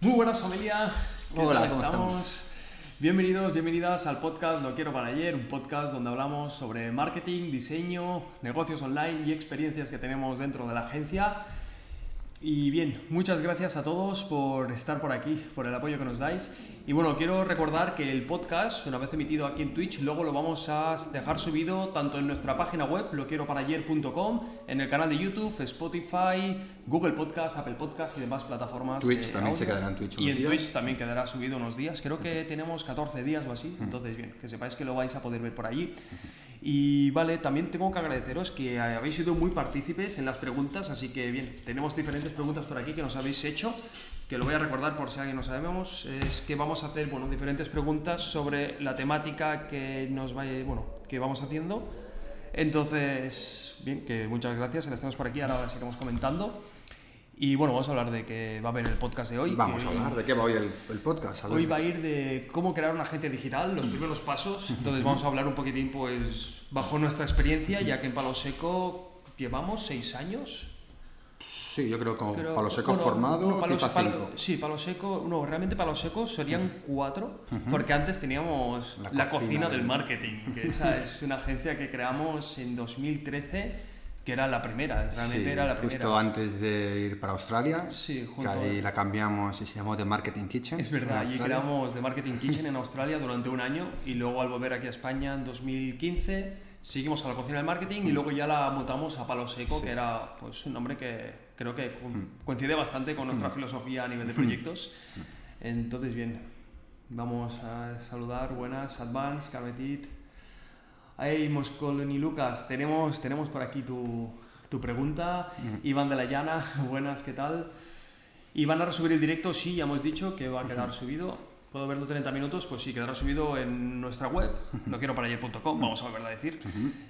Muy buenas familia. ¿Qué Hola, tal ¿cómo estamos? Bienvenidos, bienvenidas al podcast Lo Quiero para Ayer, un podcast donde hablamos sobre marketing, diseño, negocios online y experiencias que tenemos dentro de la agencia. Y bien, muchas gracias a todos por estar por aquí, por el apoyo que nos dais. Y bueno, quiero recordar que el podcast, una vez emitido aquí en Twitch, luego lo vamos a dejar subido tanto en nuestra página web, loquieroparayer.com, en el canal de YouTube, Spotify, Google Podcast, Apple Podcast y demás plataformas. Twitch también se quedará en Twitch Y unos en días. Twitch también quedará subido unos días. Creo que tenemos 14 días o así. Entonces, bien, que sepáis que lo vais a poder ver por allí. Y vale, también tengo que agradeceros que habéis sido muy partícipes en las preguntas, así que bien, tenemos diferentes preguntas por aquí que nos habéis hecho, que lo voy a recordar por si alguien no sabemos, es que vamos a hacer, bueno, diferentes preguntas sobre la temática que nos vaya, bueno, que vamos haciendo. Entonces, bien, que muchas gracias, las tenemos por aquí, ahora las iremos comentando. Y bueno, vamos a hablar de que va a haber el podcast de hoy. Vamos que a hablar de qué va hoy el, el podcast. Hoy va a ir de cómo crear una agencia digital, los primeros pasos. Entonces vamos a hablar un poquitín, pues, bajo nuestra experiencia, ya que en Palo Seco llevamos seis años. Sí, yo creo como Creo- Palo Seco bueno, formado, no, Palo- Palo- cinco. sí, Palo Seco, no, realmente Palo Seco serían cuatro, porque antes teníamos la, La cocina, cocina del- marketing, que esa es una agencia que creamos en 2013, que era la primera, realmente Sí, era la justo primera. antes de ir para Australia. Sí, que junto ahí a- la cambiamos y se llamó The Marketing Kitchen. Es verdad, Australia. creamos The Marketing Kitchen en Australia durante un año y luego al volver aquí a España en 2015 seguimos a la cocina del marketing y luego ya la mutamos a Palo Seco, que era pues un nombre que creo que co- coincide bastante con nuestra filosofía a nivel de proyectos. Entonces, bien, vamos a saludar. Buenas, Advance, Cabetit. Hey, Moscoloni Lucas, tenemos, tenemos por aquí tu, tu pregunta. Iván de la Llana, buenas, ¿qué tal? ¿Y van a resubir el directo? Sí, ya hemos dicho que va a quedar subido. ¿Puedo verlo 30 minutos? Pues sí, quedará subido en nuestra web, no quiero para ayer.com, vamos a volverlo a decir.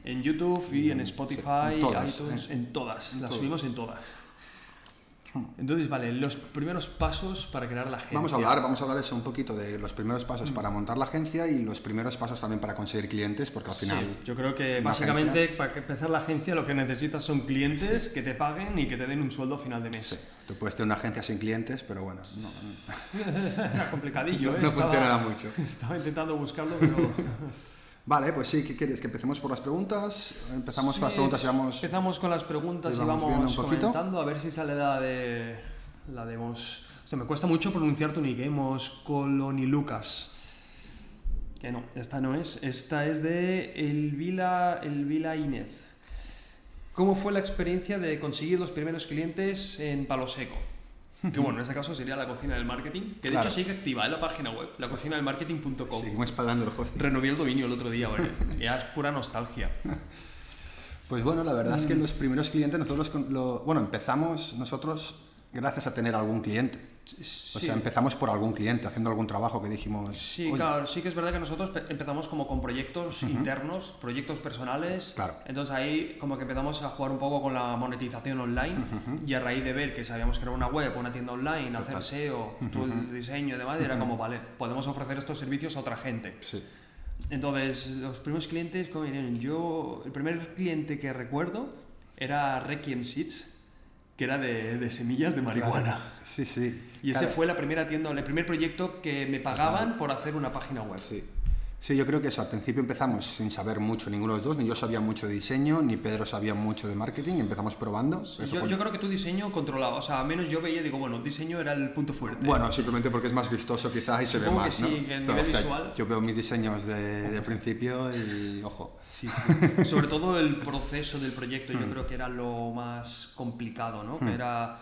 En YouTube y en Spotify, en todas, iTunes, ¿eh? en todas. En las todas. subimos en todas. Entonces, vale, los primeros pasos para crear la agencia. Vamos a hablar, vamos a hablar eso un poquito de los primeros pasos para montar la agencia y los primeros pasos también para conseguir clientes, porque al Sí, final yo creo que básicamente para que empezar la agencia lo que necesitas son clientes que te paguen y que te den un sueldo a final de mes. tú puedes tener una agencia sin clientes, pero bueno, no, Era complicadillo, ¿eh? no Estaba- funcionará mucho. Estaba intentando buscarlo, pero... Vale, pues sí, ¿qué quieres? ¿Que empecemos por las preguntas? Empezamos con las preguntas y vamos... Empezamos con las preguntas y y vamos comentando a ver si sale la de... La de Mos... O sea, me cuesta mucho pronunciar tu nick, ¿eh? Moscolonilucas. Que no, esta no es. Esta es de Elvila, Elvila Inez. ¿Cómo fue la experiencia de conseguir los primeros clientes en Palo Seco? Que bueno, en este caso sería la cocina del marketing, que de Claro. hecho sigue activa en la página web, la cocina del marketing.com. Seguimos pagando el hosting. Renové el dominio el otro día, ¿vale? Ya es pura nostalgia. Pues bueno, la verdad es Mm. que los primeros clientes nosotros los con- lo- bueno, empezamos nosotros gracias a tener algún cliente. O Sí. sea, empezamos por algún cliente, haciendo algún trabajo que dijimos. Sí, "Oye, claro, sí que es verdad que nosotros pe- empezamos como con proyectos internos, proyectos personales. Claro. Entonces ahí como que empezamos a jugar un poco con la monetización online y a raíz de ver que sabíamos crear una web, una tienda online, hacer SEO, todo el diseño y demás, era como, vale, podemos ofrecer estos servicios a otra gente. Sí. Entonces, los primeros clientes, ¿cómo vinieron? Yo, el primer cliente que recuerdo era Requiem Seeds, que era de, de semillas de marihuana. Sí, sí. Y ese Claro. fue la primera tienda, el primer proyecto que me pagaban por hacer una página web. Sí. Sí, yo creo que eso, al principio empezamos sin saber mucho ninguno de los dos, ni yo sabía mucho de diseño, ni Pedro sabía mucho de marketing, y empezamos probando. Eso Yo, yo creo que tu diseño controlaba, o sea, al menos yo veía, digo, bueno, diseño era el punto fuerte. Bueno, simplemente porque es más vistoso quizás y se ve que más, ¿no? sí, que a Pero, nivel hostia, visual- Yo veo mis diseños de, de principio y, ojo, Sí, sí. Sobre todo el proceso del proyecto, Hmm. yo creo que era lo más complicado, ¿no? Que era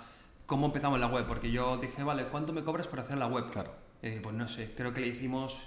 cómo empezamos la web, porque yo dije, vale, ¿cuánto me cobras por hacer la web? Claro. Eh, pues no sé, creo que le hicimos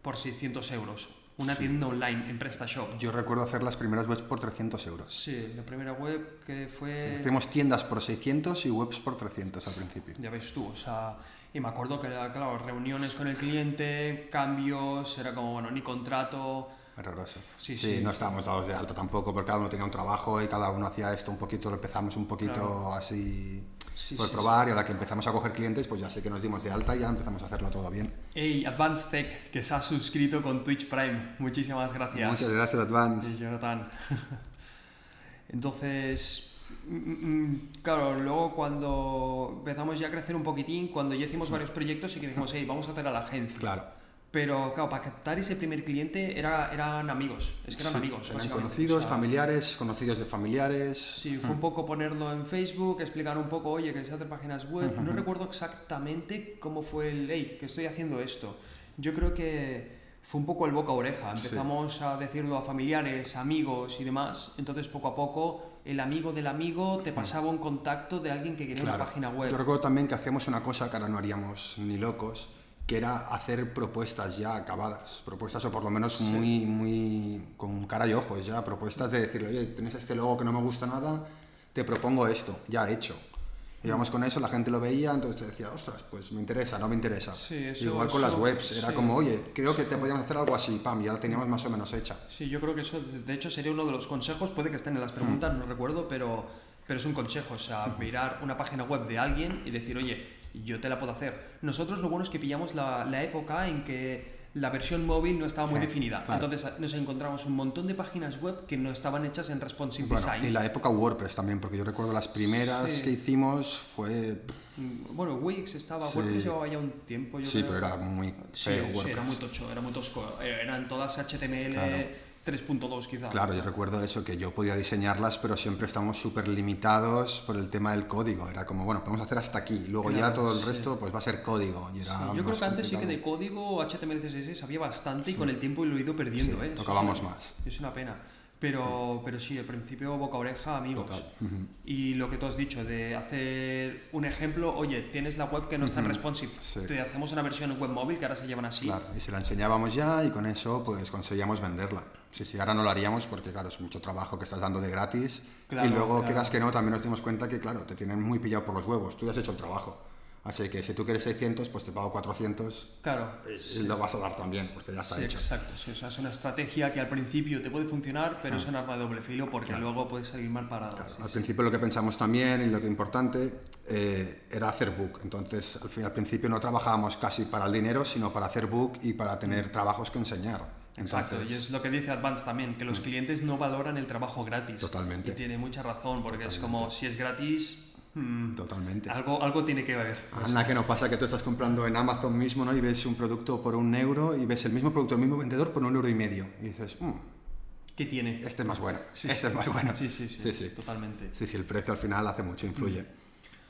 por 600 euros. Una tienda online en PrestaShop. yo recuerdo hacer las primeras webs por 300 euros. Sí, la primera web que fue... Hacemos tiendas por 600 y webs por 300 al principio. Ya ves tú, o sea, y me acuerdo que, claro, reuniones con el cliente, cambios, era como, bueno, ni contrato. Horroroso. Sí, sí. no estábamos dados de alta tampoco, porque cada uno tenía un trabajo y cada uno hacía esto un poquito, lo empezamos un poquito Claro. así Sí, por sí, probar y a la que empezamos a coger clientes, pues ya sé que nos dimos de alta y ya empezamos a hacerlo todo bien. Hey, Advanced Tech, que se ha suscrito con Twitch Prime. Muchísimas gracias. Muchas gracias, Advance. Sí, Jonathan. Entonces, Mm, mm, Claro, luego cuando empezamos ya a crecer un poquitín, cuando ya hicimos varios proyectos y que dijimos, hey, vamos a hacer a la agencia. Claro. Pero claro, para captar ese primer cliente era, eran amigos, es que eran Sí, amigos. Eran conocidos, O sea, familiares, conocidos de familiares. Sí, fue un poco ponerlo en Facebook, explicar un poco, oye, que se hacer páginas web. No recuerdo exactamente cómo fue el, hey, que estoy haciendo esto. Yo creo que fue un poco el boca a oreja. Empezamos a decirlo a familiares, amigos y demás. Entonces, poco a poco, el amigo del amigo te pasaba un contacto de alguien que quería Claro. una página web. Yo recuerdo también que hacíamos una cosa que ahora no haríamos ni locos, que era hacer propuestas ya acabadas, propuestas o por lo menos muy, muy con cara y ojos ya, propuestas de decirle, oye, tienes este logo que no me gusta nada, te propongo esto, ya hecho. Íbamos con eso, la gente lo veía, entonces te decía, ostras, pues me interesa, no me interesa. Sí, eso- Igual con las eso- webs, era sí. como, oye, creo que te podíamos hacer algo así, pam, ya la teníamos más o menos hecha. Sí, yo creo que eso, de hecho, sería uno de los consejos. Puede que estén en las preguntas, no recuerdo, pero, pero es un consejo. O sea, mirar una página web de alguien y decir, oye, yo te la puedo hacer. Nosotros lo bueno es que pillamos la, la época en que la versión móvil no estaba muy Sí, definida. claro. Entonces nos encontramos un montón de páginas web que no estaban hechas en responsive Bueno, design. y la época WordPress también, porque yo recuerdo las primeras Sí. que hicimos fue... Mm, Bueno, Wix estaba, Sí. WordPress llevaba ya un tiempo. Yo sí, creo. pero era muy feo WordPress. era muy tocho, era muy tosco. Eran todas HTML Claro. 3.2 quizá. Claro, yo recuerdo eso, que yo podía diseñarlas, pero siempre estamos súper limitados por el tema del código. Era como, bueno, podemos hacer hasta aquí, luego ya Claro, todo el sí. resto pues va a ser código. Y era Sí, yo creo que antes sí que de complicado. código HTML CSS sabía bastante y con el tiempo lo he ido perdiendo. Sí, ¿eh? Tocábamos sí, más. Es una pena. Pero, pero sí, al principio boca a oreja, amigos. Ujú. Y lo que tú has dicho, de hacer un ejemplo, oye, tienes la web que no está en responsive, Sí. te hacemos una versión web móvil que ahora se llevan así. Claro, y se la enseñábamos ya y con eso pues conseguíamos venderla. Sí, sí, ahora no lo haríamos porque claro, es mucho trabajo que estás dando de gratis Claro, y luego claro. quieras que no, también nos dimos cuenta que claro, te tienen muy pillado por los huevos, tú ya has hecho el trabajo. Así que si tú quieres 600, pues te pago 400 Claro. y lo vas a dar también porque ya está Sí, hecho. exacto. sí, o sea, es una estrategia que al principio te puede funcionar, pero es un arma de doble filo porque luego puedes salir mal parado. Claro, Sí, al sí. principio lo que pensamos también y lo que importante eh, era hacer book. Entonces, al, fin, al principio no trabajábamos casi para el dinero, sino para hacer book y para tener trabajos que enseñar. Exacto, Entonces, y es lo que dice Advance también, que los clientes no valoran el trabajo gratis. Totalmente. Y tiene mucha razón, porque es como si es gratis, mm, Totalmente. algo, algo tiene que haber. Anda que no pasa que tú estás comprando en Amazon mismo ¿no? y ves un producto por un euro y ves el mismo producto, el mismo vendedor por un euro y medio. Y dices, "Mm, ¿Qué tiene? este es más bueno, Sí, este sí. es más bueno. Sí, sí, sí, sí, sí. totalmente. Sí, sí, el precio al final hace mucho, influye.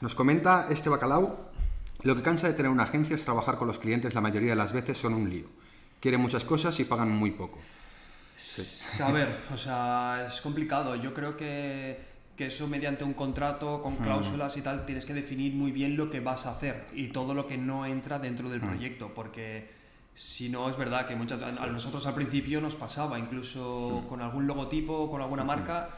Nos comenta este bacalao, lo que cansa de tener una agencia es trabajar con los clientes, la mayoría de las veces son un lío. Quieren muchas cosas y pagan muy poco. A ver, o sea, es complicado. Yo creo que, que eso mediante un contrato con cláusulas y tal tienes que definir muy bien lo que vas a hacer y todo lo que no entra dentro del proyecto, porque si no es verdad que muchas a nosotros al principio nos pasaba, incluso con algún logotipo, con alguna marca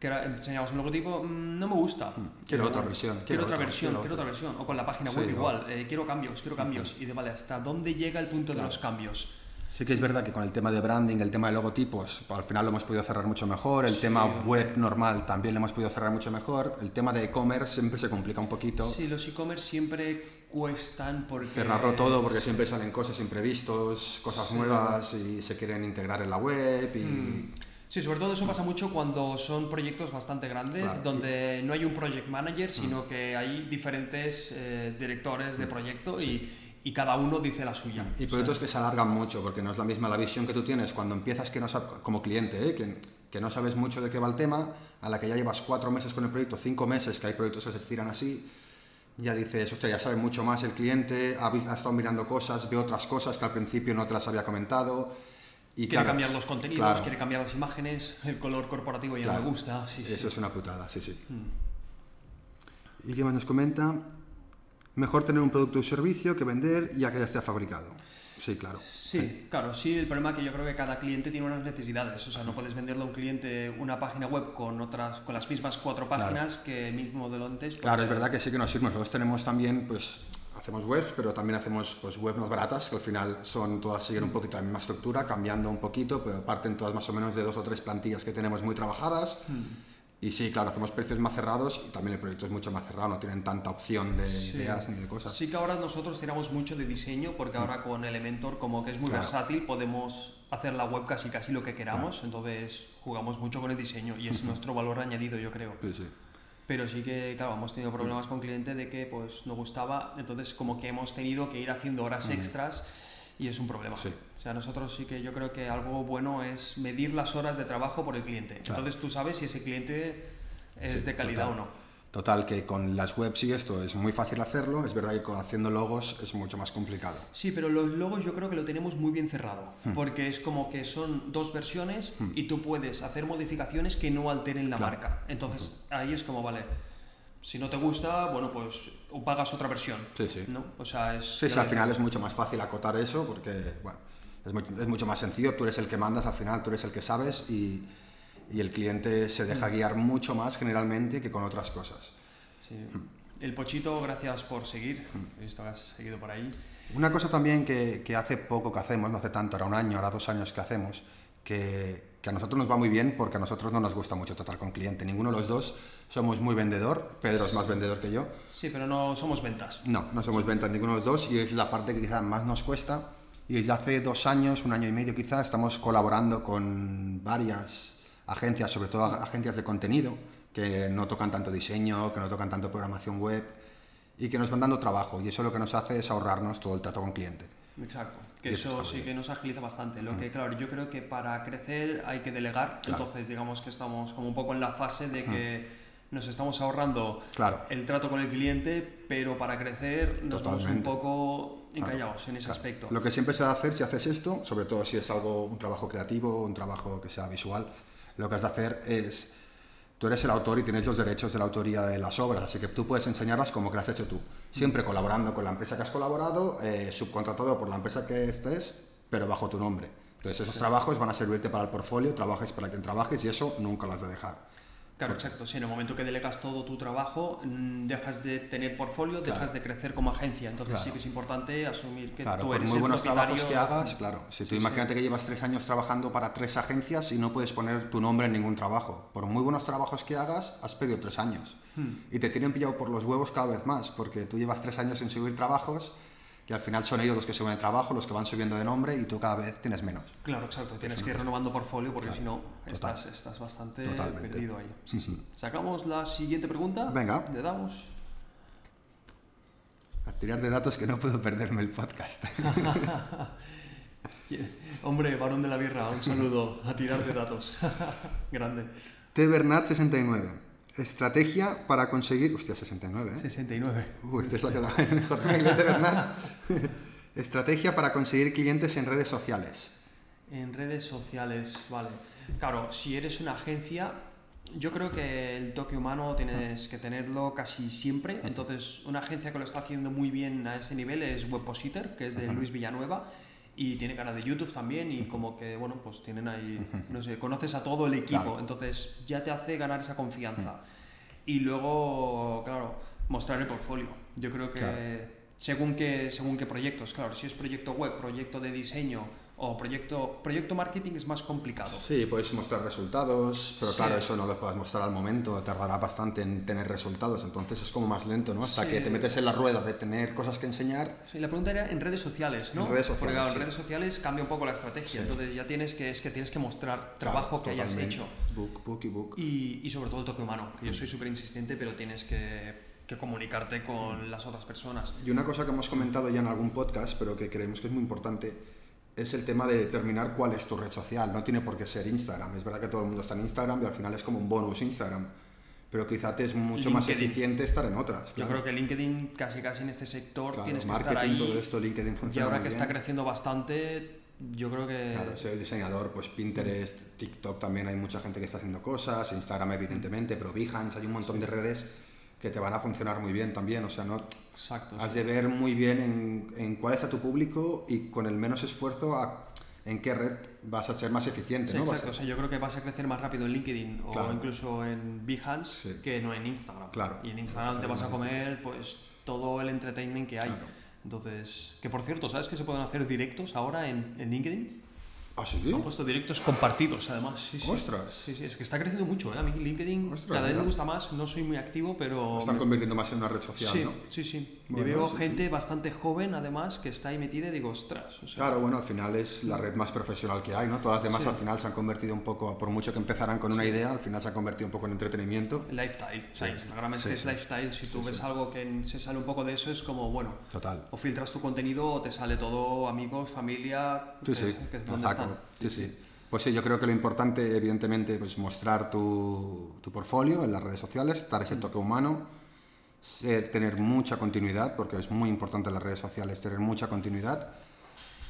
que era, enseñabas un logotipo, "Mm, no me gusta. Quiero otra versión, Quiero, otra versión, quiero otra versión. O con la página Sí, web o- igual, eh, quiero cambios, quiero cambios. Y de vale, ¿hasta dónde llega el punto de los cambios? Sí que es verdad que con el tema de branding, el tema de logotipos, al final lo hemos podido cerrar mucho mejor, el tema web normal también lo hemos podido cerrar mucho mejor, el tema de e-commerce siempre se complica un poquito. Sí, los e-commerce siempre cuestan porque... Cerrarlo todo porque siempre salen cosas imprevistos, cosas nuevas y se quieren integrar en la web y... Mm. Sí, sobre todo eso pasa mucho cuando son proyectos bastante grandes, Claro. donde no hay un project manager, sino que hay diferentes eh, directores de proyecto y, y cada uno dice la suya. Y O sea, proyectos que se alargan mucho, porque no es la misma la visión que tú tienes cuando empiezas que no como cliente, ¿eh? que, que no sabes mucho de qué va el tema, a la que ya llevas cuatro meses con el proyecto, cinco meses, que hay proyectos que se estiran así, ya dices, hostia, ya sabe mucho más el cliente, ha, estado mirando cosas, ve otras cosas que al principio no te las había comentado. Y quiere claro, cambiar los contenidos, claro, quiere cambiar las imágenes, el color corporativo ya Claro. no me gusta. Sí, sí. Eso es una putada, sí, sí. Mm. ¿Y qué más nos comenta? Mejor tener un producto o servicio que vender ya que ya esté fabricado. Sí, claro. Sí, claro, sí, el problema es que yo creo que cada cliente tiene unas necesidades, o sea, no puedes venderle a un cliente una página web con otras con las mismas cuatro páginas que el mismo modelo antes. Claro, es porque- verdad que sí que nos sirve. Nosotros tenemos también, pues, hacemos webs, pero también hacemos pues, webs más baratas, que al final son todas siguen un poquito la misma estructura, cambiando un poquito, pero parten todas más o menos de dos o tres plantillas que tenemos muy trabajadas. Y sí, claro, hacemos precios más cerrados y también el proyecto es mucho más cerrado, no tienen tanta opción de Sí. ideas ni de cosas. Sí que ahora nosotros tiramos mucho de diseño porque ahora con Elementor como que es muy Claro. versátil podemos hacer la web casi casi lo que queramos, entonces jugamos mucho con el diseño y es nuestro valor añadido yo creo. Sí, sí. pero sí que, claro, hemos tenido problemas con cliente de que pues no gustaba, entonces como que hemos tenido que ir haciendo horas extras y es un problema. Sí. O sea, nosotros sí que yo creo que algo bueno es medir las horas de trabajo por el cliente. Entonces tú sabes si ese cliente es Sí, de calidad total. o no. Total, que con las webs y esto es muy fácil hacerlo, es verdad que con haciendo logos es mucho más complicado. Sí, pero los logos yo creo que lo tenemos muy bien cerrado, Hmm. porque es como que son dos versiones y tú puedes hacer modificaciones que no alteren la Claro. marca. Entonces ahí es como, vale, si no te gusta, bueno, pues o pagas otra versión. Sí, sí. ¿no? O sea, es... Sí, sí, al final es mucho más fácil acotar eso porque, bueno, es, mu- es mucho más sencillo, tú eres el que mandas al final, tú eres el que sabes y, y el cliente se deja guiar mucho más generalmente que con otras cosas. Sí. El Pochito, gracias por seguir. He visto que has seguido por ahí. Una cosa también que, que hace poco que hacemos, no hace tanto, ahora un año, ahora dos años que hacemos, que, que a nosotros nos va muy bien porque a nosotros no nos gusta mucho tratar con cliente. Ninguno de los dos somos muy vendedor, Pedro es más vendedor que yo. Sí, pero no somos ventas. No, no somos ventas ninguno de los dos y es la parte que quizás más nos cuesta. Y desde hace dos años, un año y medio quizás, estamos colaborando con varias agencias, sobre todo agencias de contenido, que no tocan tanto diseño, que no tocan tanto programación web y que nos van dando trabajo. Y eso lo que nos hace es ahorrarnos todo el trato con cliente. Exacto. Que eso sí que nos agiliza bastante. Lo que, claro, yo creo que para crecer hay que delegar. Claro. Entonces, digamos que estamos como un poco en la fase de que nos estamos ahorrando Claro. el trato con el cliente, pero para crecer nos vamos un Totalmente. poco encallados en ese aspecto. Lo que siempre se va a hacer si haces esto, sobre todo si es algo, un trabajo creativo, un trabajo que sea visual, lo que has de hacer es, tú eres el autor y tienes los derechos de la autoría de las obras, así que tú puedes enseñarlas como que las has hecho tú, siempre colaborando con la empresa que has colaborado, eh, subcontratado por la empresa que estés, pero bajo tu nombre. Entonces esos trabajos van a servirte para el portfolio, trabajes para quien trabajes y eso nunca lo has de dejar. Claro, exacto. Si en el momento que delegas todo tu trabajo, mm, dejas de tener portfolio, dejas de crecer como agencia. Entonces Claro. sí que es importante asumir que Claro, tú por eres muy el buenos trabajos que hagas, claro. Si tú Sí, sí. imagínate que llevas tres años trabajando para tres agencias y no puedes poner tu nombre en ningún trabajo. Por muy buenos trabajos que hagas, has pedido tres años. Hmm. Y te tienen pillado por los huevos cada vez más, porque tú llevas tres años sin subir trabajos y al final son ellos los que suben el trabajo, los que van subiendo de nombre y tú cada vez tienes menos. Claro, exacto. Tienes que ir renovando portfolio porque si no estás, estás bastante Totalmente. perdido ahí. Sí, sí. Sacamos la siguiente pregunta. Venga. Le damos. A tirar de datos que no puedo perderme el podcast. Hombre, varón de la birra, un saludo a tirar de datos. Grande. T. Bernat 69. Estrategia para conseguir... Hostia, 69, ¿eh? 69. Uh, este es la que da el mejor mail de verdad. Estrategia para conseguir clientes en redes sociales. En redes sociales, vale. Claro, si eres una agencia, yo creo que el toque humano tienes que tenerlo casi siempre. Entonces, una agencia que lo está haciendo muy bien a ese nivel es Webpositor, que es de Luis Villanueva. Y tiene canal de YouTube también y como que, bueno, pues tienen ahí, no sé, conoces a todo el equipo, Claro. entonces ya te hace ganar esa confianza. Y luego, claro, mostrar el portfolio. Yo creo que Claro. según, qué, según qué proyectos, claro, si es proyecto web, proyecto de diseño o proyecto, proyecto marketing es más complicado. Sí, puedes mostrar resultados, pero Sí. claro, eso no lo puedes mostrar al momento, tardará bastante en tener resultados, entonces es como más lento, ¿no? Hasta Sí. que te metes en la rueda de tener cosas que enseñar. Sí, la pregunta era en redes sociales, ¿no? En redes Porque sociales, claro, sí. en redes sociales cambia un poco la estrategia, entonces ya tienes que, es que tienes que mostrar trabajo Claro, que hayas hecho. Book, book y book. Y, y sobre todo el toque humano, que yo Mm. soy súper insistente, pero tienes que, que comunicarte con las otras personas. Y una cosa que hemos comentado ya en algún podcast, pero que creemos que es muy importante, es el tema de determinar cuál es tu red social. No tiene por qué ser Instagram. Es verdad que todo el mundo está en Instagram y al final es como un bonus Instagram. Pero quizá te es mucho más eficiente estar en otras. Yo creo que LinkedIn casi casi en este sector Claro, tienes que estar ahí. todo esto, LinkedIn y funciona ahora muy que está creciendo bastante, yo creo que... Claro, si eres diseñador, pues Pinterest, TikTok también hay mucha gente que está haciendo cosas, Instagram evidentemente, pero Behance, hay un montón de redes que te van a funcionar muy bien también, o sea, no Exacto. has sí. de ver muy bien en, en cuál está tu público y con el menos esfuerzo a- en qué red vas a ser más eficiente, Sí, ¿no? Exacto, o sea, yo creo que vas a crecer más rápido en LinkedIn o incluso en Behance Sí. que no en Instagram. Claro. Y en Instagram te vas a comer pues todo el entertainment que hay. Claro. Entonces, que por cierto, ¿sabes que se pueden hacer directos ahora en, en LinkedIn? ¿Ah, sí? Han puesto directos compartidos, además. Sí, sí. ¡Ostras! Sí, sí, es que está creciendo mucho, ¿eh? A mí LinkedIn Ostras, cada vez mira. me gusta más. No soy muy activo, pero... Lo están convirtiendo más en una red social, Sí, ¿no? sí, sí. Y Bueno, veo sí, gente bastante joven, además, que está ahí metida y digo, ostras. o sea, Claro, bueno, al final es la red más profesional que hay, ¿no? Todas las demás al final se han convertido un poco, por mucho que empezaran con una idea, al final se han convertido un poco en entretenimiento. Lifestyle. O sea, Instagram es que es lifestyle. Si tú ves algo que se sale un poco de eso, es como, bueno, Total. o filtras tu contenido o te sale todo amigos, familia, Sí, que, sí. que es donde están. Sí, sí. Pues sí, yo creo que lo importante, evidentemente, pues mostrar tu, tu portfolio en las redes sociales, dar ese toque humano, ser- tener mucha continuidad, porque es muy importante en las redes sociales tener mucha continuidad.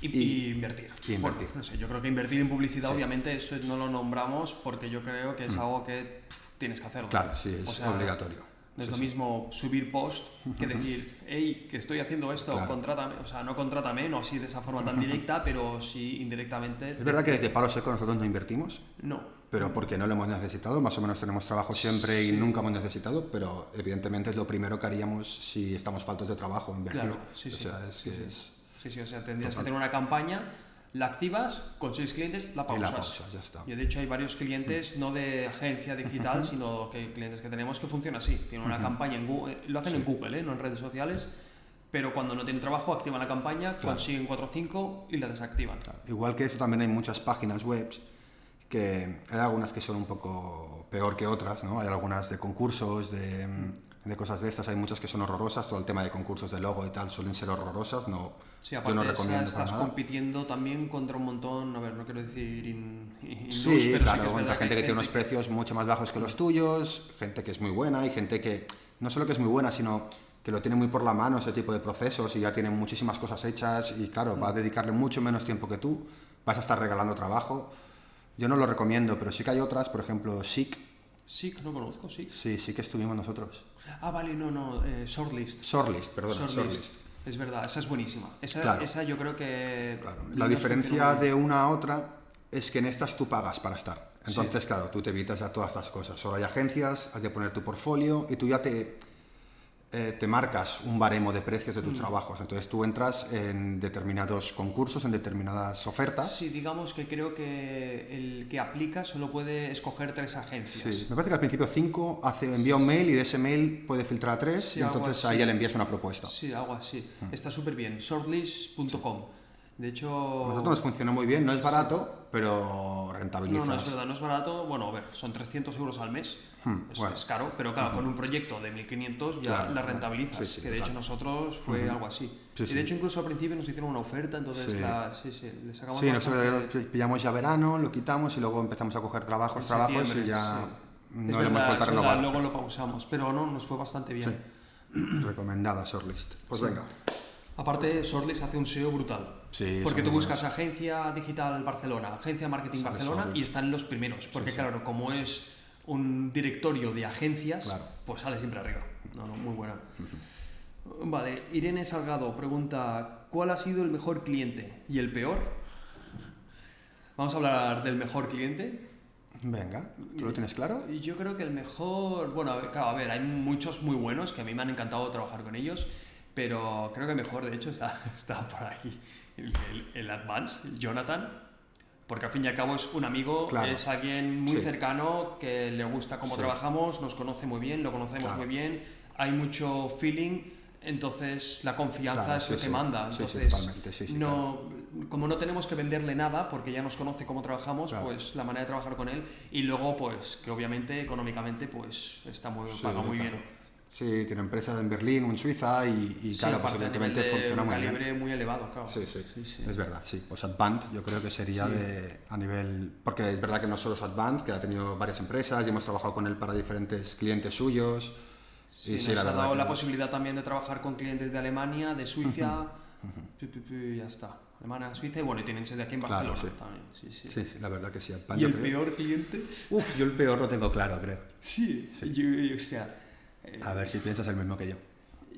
Y, Y- invertir. y invertir. Bueno, no sé, yo creo que invertir en publicidad, Sí. obviamente, eso no lo nombramos porque yo creo que es algo que tienes que hacerlo. Mm. Claro, sí, es O sea, obligatorio. No es lo mismo subir post que decir, hey, que estoy haciendo esto, Claro. contrátame. O sea, no contrátame, no así de esa forma tan directa, pero sí indirectamente. Es verdad que desde palo seco nosotros no invertimos, No. pero porque no lo hemos necesitado, más o menos tenemos trabajo siempre y nunca hemos necesitado, pero evidentemente es lo primero que haríamos si estamos faltos de trabajo, invertir. Claro, sí, o sí. sea, es, Sí, sí. es- Sí, sí, o sea, tendrías Total. que tener una campaña, la activas, consigues clientes, la y pausas. la pausa, ya está. Yo, de hecho, hay varios clientes, no de agencia digital, sino que clientes que tenemos que funciona así. Tienen una campaña en Google, lo hacen en Google, ¿eh? no en redes sociales, pero cuando no tienen trabajo, activan la campaña, Claro. consiguen 4 o 5 y la desactivan. Igual que eso también hay muchas páginas web que hay algunas que son un poco peor que otras, ¿no? Hay algunas de concursos, de, de cosas de estas, hay muchas que son horrorosas, todo el tema de concursos de logo y tal suelen ser horrorosas, no, Sí, yo aparte no esa- recomiendo estás nada. compitiendo también contra un montón, a ver, no quiero decir in, in- Sí, pero claro, sí que contra gente que tiene unos precios mucho más bajos que los tuyos, gente que es muy buena y gente que no solo que es muy buena, sino que lo tiene muy por la mano ese tipo de procesos y ya tiene muchísimas cosas hechas y claro, va a dedicarle mucho menos tiempo que tú, vas a estar regalando trabajo. Yo no lo recomiendo, pero sí que hay otras, por ejemplo, Sí, que no conozco, sí. sí, sí que estuvimos nosotros. Ah, vale, no, no, eh, Shortlist. Shortlist, perdona, Shortlist. Shortlist. Es verdad, esa es buenísima. Esa, Claro. esa yo creo que... Claro, La diferencia de una a otra es que en estas tú pagas para estar. Sí. Entonces, claro, tú te evitas ya todas estas cosas. Solo hay agencias, has de poner tu portfolio y tú ya te, eh, te marcas un baremo de precios de tus Mm. trabajos. Entonces tú entras en determinados concursos, en determinadas ofertas. Sí, digamos que creo que el que aplica solo puede escoger tres agencias. Sí, Me parece que al principio 5 hace, envía un mail y de ese mail puede filtrar a 3 Sí, y entonces ahí ya le envías una propuesta. Sí, algo así. Mm. Está súper bien. Shortlist.com. De hecho... A nosotros nos funciona muy bien, no es barato, pero rentabilizas. No, no, es verdad, no es barato. Bueno, a ver, son 300 euros al mes. Hmm, Eso bueno. es caro, pero claro, con un proyecto de 1500 ya Claro, la claro. rentabilizas. Sí, sí, que de total. hecho nosotros fue algo así. Sí, y de hecho, incluso al principio nos hicieron una oferta, entonces Sí. la, sí, sí, le sacamos Sí, nosotros lo pillamos ya verano, lo quitamos y luego empezamos a coger trabajos, En trabajos y ya no Es lo hemos vuelto a es renovar. luego lo pausamos, pero no, nos fue bastante bien. Recomendada Shortlist. Pues venga. Aparte, Shortlist hace un SEO brutal. Sí, porque tú buscas agencia digital Barcelona, agencia marketing Sale Barcelona y están los primeros. Porque sí. claro, como es un directorio de agencias, Claro. pues sale siempre arriba. No, no, muy buena. Vale, Irene Salgado pregunta, ¿cuál ha sido el mejor cliente y el peor? Vamos a hablar del mejor cliente. Venga, ¿tú lo tienes claro? Yo creo que el mejor, bueno, a ver, claro, a ver, hay muchos muy buenos que a mí me han encantado trabajar con ellos, pero creo que mejor, de hecho, está, está por ahí, el, el- el Advance, el Jonathan, porque al fin y al cabo es un amigo, Claro. es alguien muy Sí. cercano, que le gusta cómo Sí. trabajamos, nos conoce muy bien, lo conocemos Claro. muy bien, hay mucho feeling, entonces la confianza Claro, es sí, lo que manda. Entonces, no, como no tenemos que venderle nada, porque ya nos conoce cómo trabajamos, pues la manera de trabajar con él y luego pues que obviamente económicamente pues está muy paga muy bien Sí, tiene empresas en Berlín o en Suiza y, y Sí, claro, pues evidentemente de funciona un muy bien. calibre muy elevado claro Sí, sí, Sí, sí. es verdad, sí. Pues Advant yo creo que sería Sí. de, a nivel... Porque es verdad que no solo es Advant, que ha tenido varias empresas y hemos trabajado con él para diferentes clientes suyos. Sí, y nos sí, la ha dado que- la posibilidad también de trabajar con clientes de Alemania de Suiza pi, pi, pi, ya está Alemania Suiza y bueno y tienen sede aquí en Claro, Barcelona sí. también sí, sí. Sí, sí, la verdad que sí. Advant, y yo el creo- peor cliente Uf, yo el peor lo tengo claro, creo. sí, Yo, o sea eh, A ver si piensas el mismo que yo.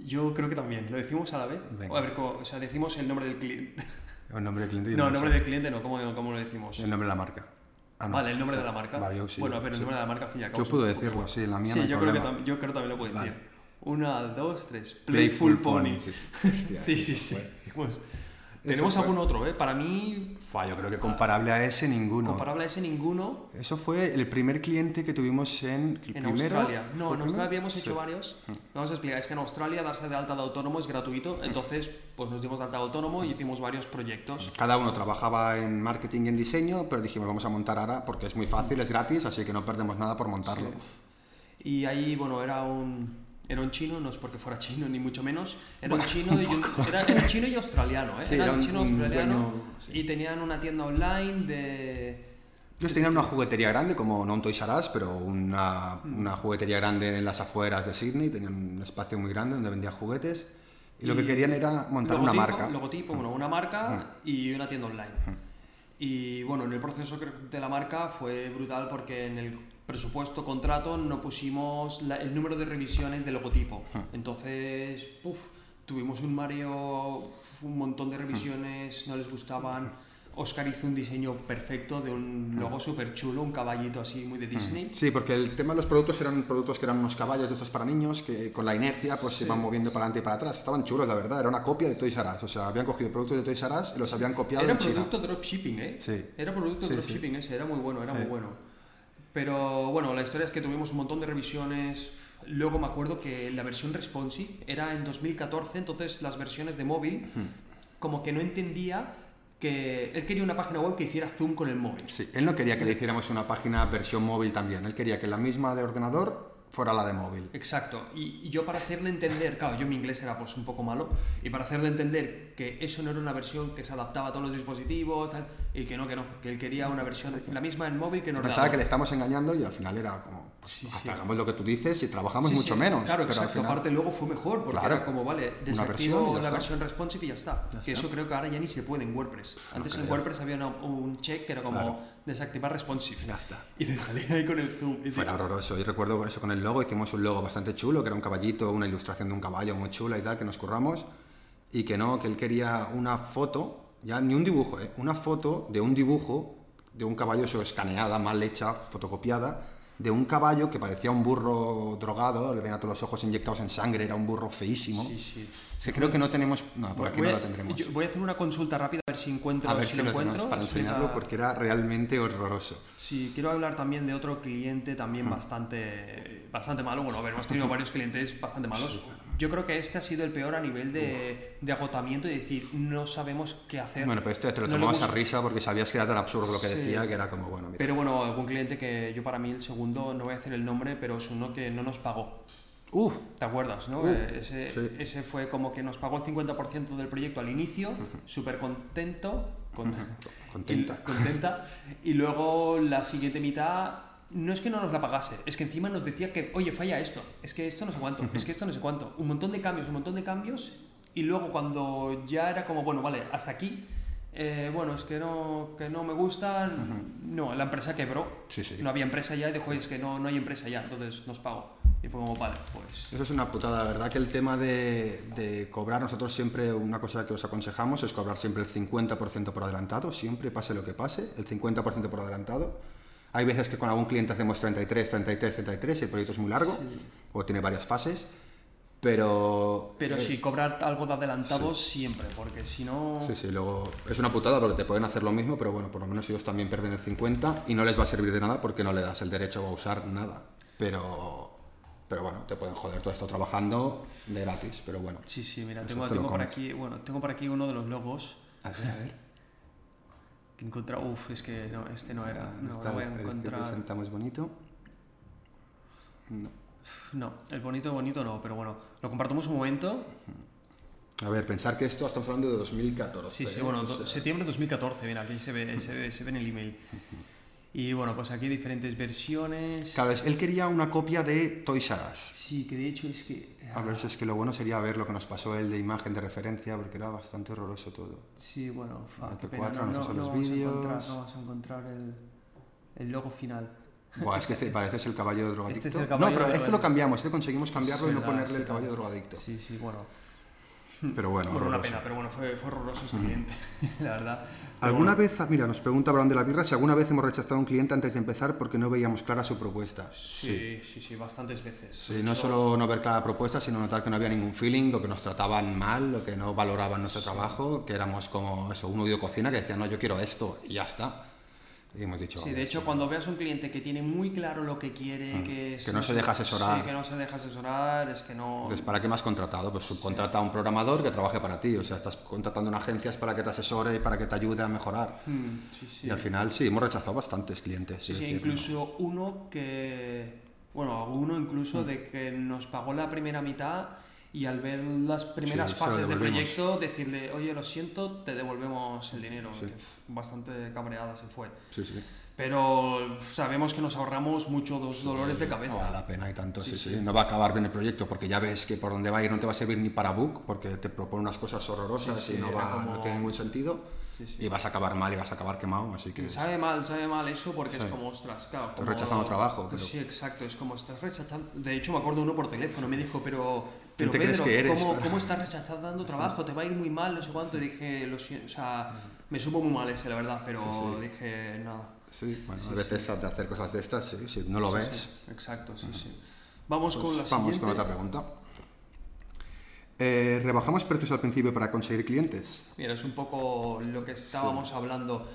yo creo que también lo decimos a la vez Venga. o a ver cómo- o sea decimos el nombre del cliente El nombre del cliente no el nombre del cliente no cómo, cómo lo decimos El nombre de la marca. Ah, no. Vale, el nombre de la marca. Vale, yo sí. bueno, pero el sí. nombre de la marca, al fin y al cabo. Yo puedo decirlo, sí, en la mía Sí, no yo, creo que yo creo que también lo puedo decir. Una, dos, tres. Playful Playful Pony. sí. Hostia, Sí, sí, sí. Pues, Tenemos fue- algún otro, ¿eh? Para mí, Fua, yo creo que comparable a ese ninguno. comparable a ese ninguno. Eso fue el primer cliente que tuvimos en... En primero, Australia. ¿fue No, en? Australia habíamos hecho Sí. varios. Vamos a explicar. Es que en Australia darse de alta de autónomo es gratuito. Entonces, pues nos dimos de alta de autónomo y hicimos varios proyectos. Cada uno trabajaba en marketing y en diseño, pero dijimos vamos a montar ahora porque es muy fácil, es gratis, así que no perdemos nada por montarlo. Y ahí, bueno, era un, era un chino, no es porque fuera chino ni mucho menos. Era un chino y un- era, era chino y australiano, ¿eh? Sí, era, un- chino australiano. sí. Y tenían una tienda online de. Ellos tenían una juguetería grande, como no un Toys R Us, pero una, Mm. una juguetería grande en las afueras de Sydney, tenían un espacio muy grande donde vendían juguetes. Y, lo que querían era montar una marca. Logotipo, bueno, una marca y una tienda online. Y bueno, en el proceso de la marca fue brutal porque en el presupuesto contrato no pusimos la- el número de revisiones de logotipo. Entonces, puf, tuvimos un mareo, un montón de revisiones, no les gustaban. Oscar hizo un diseño perfecto de un logo súper chulo, un caballito así muy de Disney. Sí, porque el tema de los productos eran productos que eran unos caballos de estos para niños que con la inercia pues se iban moviendo para adelante y para atrás. Estaban chulos, la verdad. Era una copia de Toys R Us. O sea, habían cogido productos de Toys R Us y los habían copiado Era en China. producto dropshipping, ¿eh? Sí. Era producto Sí, dropshipping ese, era muy bueno, era muy bueno. Pero bueno, la historia es que tuvimos un montón de revisiones. Luego me acuerdo que la versión responsive era en 2014, entonces las versiones de móvil, como que no entendía que él quería una página web que hiciera zoom con el móvil. Sí, él no quería que le hiciéramos una página versión móvil también. Él quería que la misma de ordenador fuera la de móvil. Exacto, y y yo para hacerle entender, claro, yo mi inglés era pues un poco malo, y para hacerle entender que eso no era una versión que se adaptaba a todos los dispositivos, tal, y que no, que no, que él quería una versión, la misma en móvil que en ordenador. pensaba que le estamos engañando y al final era como, pues, Sí, hagamos lo que tú dices y trabajamos mucho menos. Claro, pero al exacto. final- Aparte luego fue mejor porque Claro. era como, vale, Una desactivo versión ya la versión responsive y ya está. que eso creo que ahora ya ni se puede en WordPress. Antes en creo. WordPress había una- un check que era como Claro. Desactivar responsive. Ya está. Y te salía ahí con el zoom. Y digo, horroroso. Y recuerdo por eso con el logo, hicimos un logo bastante chulo, que era un caballito, una ilustración de un caballo muy chula y tal, que nos curramos. Y que no, que él quería una foto, ya ni un dibujo, ¿eh? una foto de un dibujo de un caballo eso, escaneada, mal hecha, fotocopiada, de un caballo que parecía un burro drogado, le venían todos los ojos inyectados en sangre, era un burro feísimo. Sí, sí. Que creo que no tenemos, no, por aquí Voy no a- lo tendremos. yo voy a hacer una consulta rápida a ver si encuentro, A ver si, lo lo encuentro. tenemos para Explica- enseñarlo porque era realmente horroroso. Sí, quiero hablar también de otro cliente también bastante, bastante malo. Bueno, a ver, hemos tenido varios clientes bastante malos. Yo creo que este ha sido el peor a nivel de, de agotamiento y decir, no sabemos qué hacer. Bueno, pero este te lo No tomabas a risa porque sabías que era tan absurdo lo que Sí. decía que era como, bueno, mira. Pero bueno, algún cliente que yo para mí el segundo, no voy a decir el nombre, pero es uno que no nos pagó. Uf, ¿Te acuerdas, no? Eh, ese, sí. ese fue como que nos pagó el 50% del proyecto al inicio, súper contento. con- contenta. Y, contenta. Y luego la siguiente mitad, no es que no nos la pagase, es que encima nos decía que, oye, falla esto, es que esto no sé cuánto, es que esto no sé cuánto. Un montón de cambios, un montón de cambios. Y luego cuando ya era como, bueno, vale, hasta aquí. eh, bueno, es que no, que no me gustan. No, la empresa quebró. Sí, sí. No había empresa ya y dijo, "Oye, es que no, no hay empresa ya, entonces nos pago. Y fue como, vale, pues. Eso es una putada, la verdad que el tema de, de cobrar, nosotros siempre, una cosa que os aconsejamos es cobrar siempre el 50% por adelantado, siempre pase lo que pase, el 50% por adelantado. Hay veces que con algún cliente hacemos 33, 33, 33 y el proyecto es muy largo o tiene varias fases, pero... Pero eh, sí, cobrar algo de adelantado siempre, porque si no. Sí, sí, luego es una putada porque te pueden hacer lo mismo, pero bueno, por lo menos ellos también pierden el 50 y no les va a servir de nada porque no le das el derecho a usar nada. Pero, pero bueno, te pueden joder todo esto trabajando de gratis, pero bueno. Sí, sí, mira, tengo, te tengo por aquí, bueno, tengo por aquí uno de los logos A ver, a ver. Que he encontrado. Uf, es que no, este no era. No, Está lo voy a el que encontrar. presentamos bonito. No. No, el bonito, bonito no, pero bueno, lo compartimos un momento. A ver, pensar que esto estamos hablando de 2014. Sí, sí, ¿eh? bueno, O sea, septiembre de 2014, mira, aquí se ve, se ve, se ve en el email. Y bueno, pues aquí diferentes versiones. Claro, él quería una copia de Toys R Us. Sí, que de hecho es que. A ver, es que lo bueno sería ver lo que nos pasó él de imagen de referencia, porque era bastante horroroso todo. Sí, bueno, fa, qué MP4, pena, no, no, no los vamos encontrar, no vamos a encontrar el, el logo final. Buah, es que este, parece el caballo drogadicto. Este es el caballo no, pero este lo cambiamos, este conseguimos cambiarlo y no ponerle el será. caballo drogadicto. Sí, sí, bueno. Pero bueno, una pena, pero bueno, fue, fue horroroso este cliente, la verdad. Pero ¿Alguna bueno, vez, mira, nos pregunta Abraham de la Birra si alguna vez hemos rechazado a un cliente antes de empezar porque no veíamos clara su propuesta? Sí, sí, sí, bastantes veces. Sí, no hecho, solo no ver clara propuesta, sino notar que no había ningún feeling, o que nos trataban mal, o que no valoraban nuestro trabajo, que éramos como eso, un odio cocina que decía, no, yo quiero esto, y ya está. Y hemos dicho, Sí, de "Vale, hecho, cuando veas un cliente que tiene muy claro lo que quiere, que, es- Mm. Que no se deja asesorar. Sí, que no se deja asesorar, es que no. Entonces, ¿para qué me has contratado? Pues subcontrata a un programador que trabaje para ti, o sea, estás contratando una agencia para que te asesore y para que te ayude a mejorar. Mm, sí, sí. Y al final sí, hemos rechazado bastantes clientes. Sí, sí, decir, incluso uno que. Bueno, uno Mm. incluso de que nos pagó la primera mitad y al ver las primeras Sí, fases del proyecto decirle, oye, lo siento, te devolvemos el dinero. Sí. que, bastante cabreada se fue. Sí, sí. Pero sabemos que nos ahorramos muchos dolores de No vale cabeza. la pena y tanto, sí, Sí. No va a acabar bien el proyecto porque ya ves que por donde va a ir no te va a servir ni para book porque te propone unas cosas horrorosas y no, va, como- no tiene ningún sentido. Sí, sí. Y vas a acabar mal y vas a acabar quemado, así que... Sabe mal, sabe mal eso porque es Sí. como, ostras, claro. Estás rechazando trabajo, pero- Sí, exacto, es como estás rechazando. De hecho, me acuerdo uno por teléfono, me dijo, pero. Pero te crees Pedro, que eres? ¿cómo, ¿cómo estás rechazando trabajo? Te va a ir muy mal, no sé cuánto. Y dije, lo siento, o sea, me supo muy mal ese, la verdad, pero Sí, sí. dije, nada. Sí, bueno, a veces de hacer cosas de estas, sí, si no lo ves... Exacto, sí, sí. Vamos pues con la vamos siguiente. con otra pregunta. Eh, ¿Rebajamos precios al principio para conseguir clientes? Mira, es un poco lo que estábamos hablando.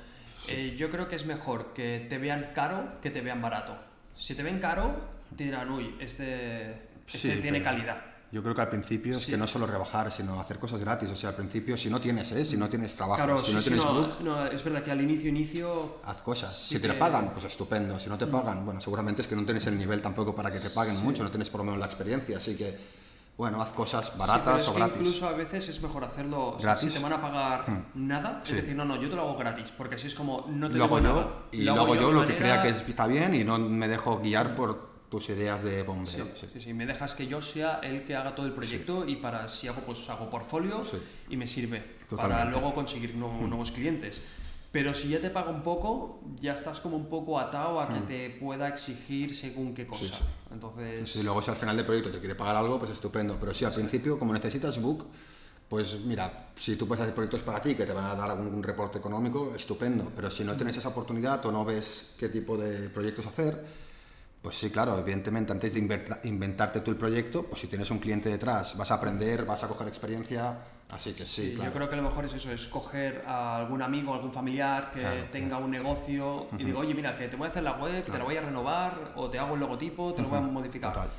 Eh, yo creo que es mejor que te vean caro que te vean barato. Si te ven caro, te dirán, uy, este, este Sí, tiene pero- calidad. Yo creo que al principio es Sí. que no solo rebajar, sino hacer cosas gratis. O sea, al principio, si no tienes, ¿eh? Si no tienes trabajo, Claro, si sí, no sí, tienes no, book, no, es verdad que al inicio, inicio, haz cosas. Si te Mm. pagan, pues estupendo. Si no te pagan, bueno, seguramente es que no tienes el nivel tampoco para que te paguen mucho, no tienes por lo menos la experiencia. Así que, bueno, haz cosas baratas es o gratis. incluso a veces es mejor hacerlo o sea, ¿Gratis? si te van a pagar nada, Sí. es decir, no, no, yo te lo hago gratis, porque así es como no te lo hago yo nada. y lo hago yo a lo mi que manera. crea que es- está bien y no me dejo guiar por tus ideas de bombeo. Sí, sí. sí, sí, me dejas que yo sea el que haga todo el proyecto y para si hago pues hago portfolio Sí. y me sirve para Totalmente. luego conseguir nuevo- nuevos clientes. Pero si ya te paga un poco, ya estás como un poco atado a que te pueda exigir según qué cosa. sí. Entonces, Si luego si al final del proyecto te quiere pagar algo, pues estupendo. Pero si al principio, como necesitas book, pues mira, si tú puedes hacer proyectos para ti que te van a dar algún reporte económico, estupendo. Pero si no tienes esa oportunidad o no ves qué tipo de proyectos hacer, pues sí, claro, evidentemente antes de inventarte tú el proyecto, pues si tienes un cliente detrás, vas a aprender, vas a coger experiencia, así que sí, Sí, claro. Yo creo que lo mejor es eso, es coger a algún amigo, algún familiar que Claro, tenga un negocio y digo, oye, mira, que te voy a hacer la web, te la voy a renovar, o te hago el logotipo, te lo voy a modificar. Total.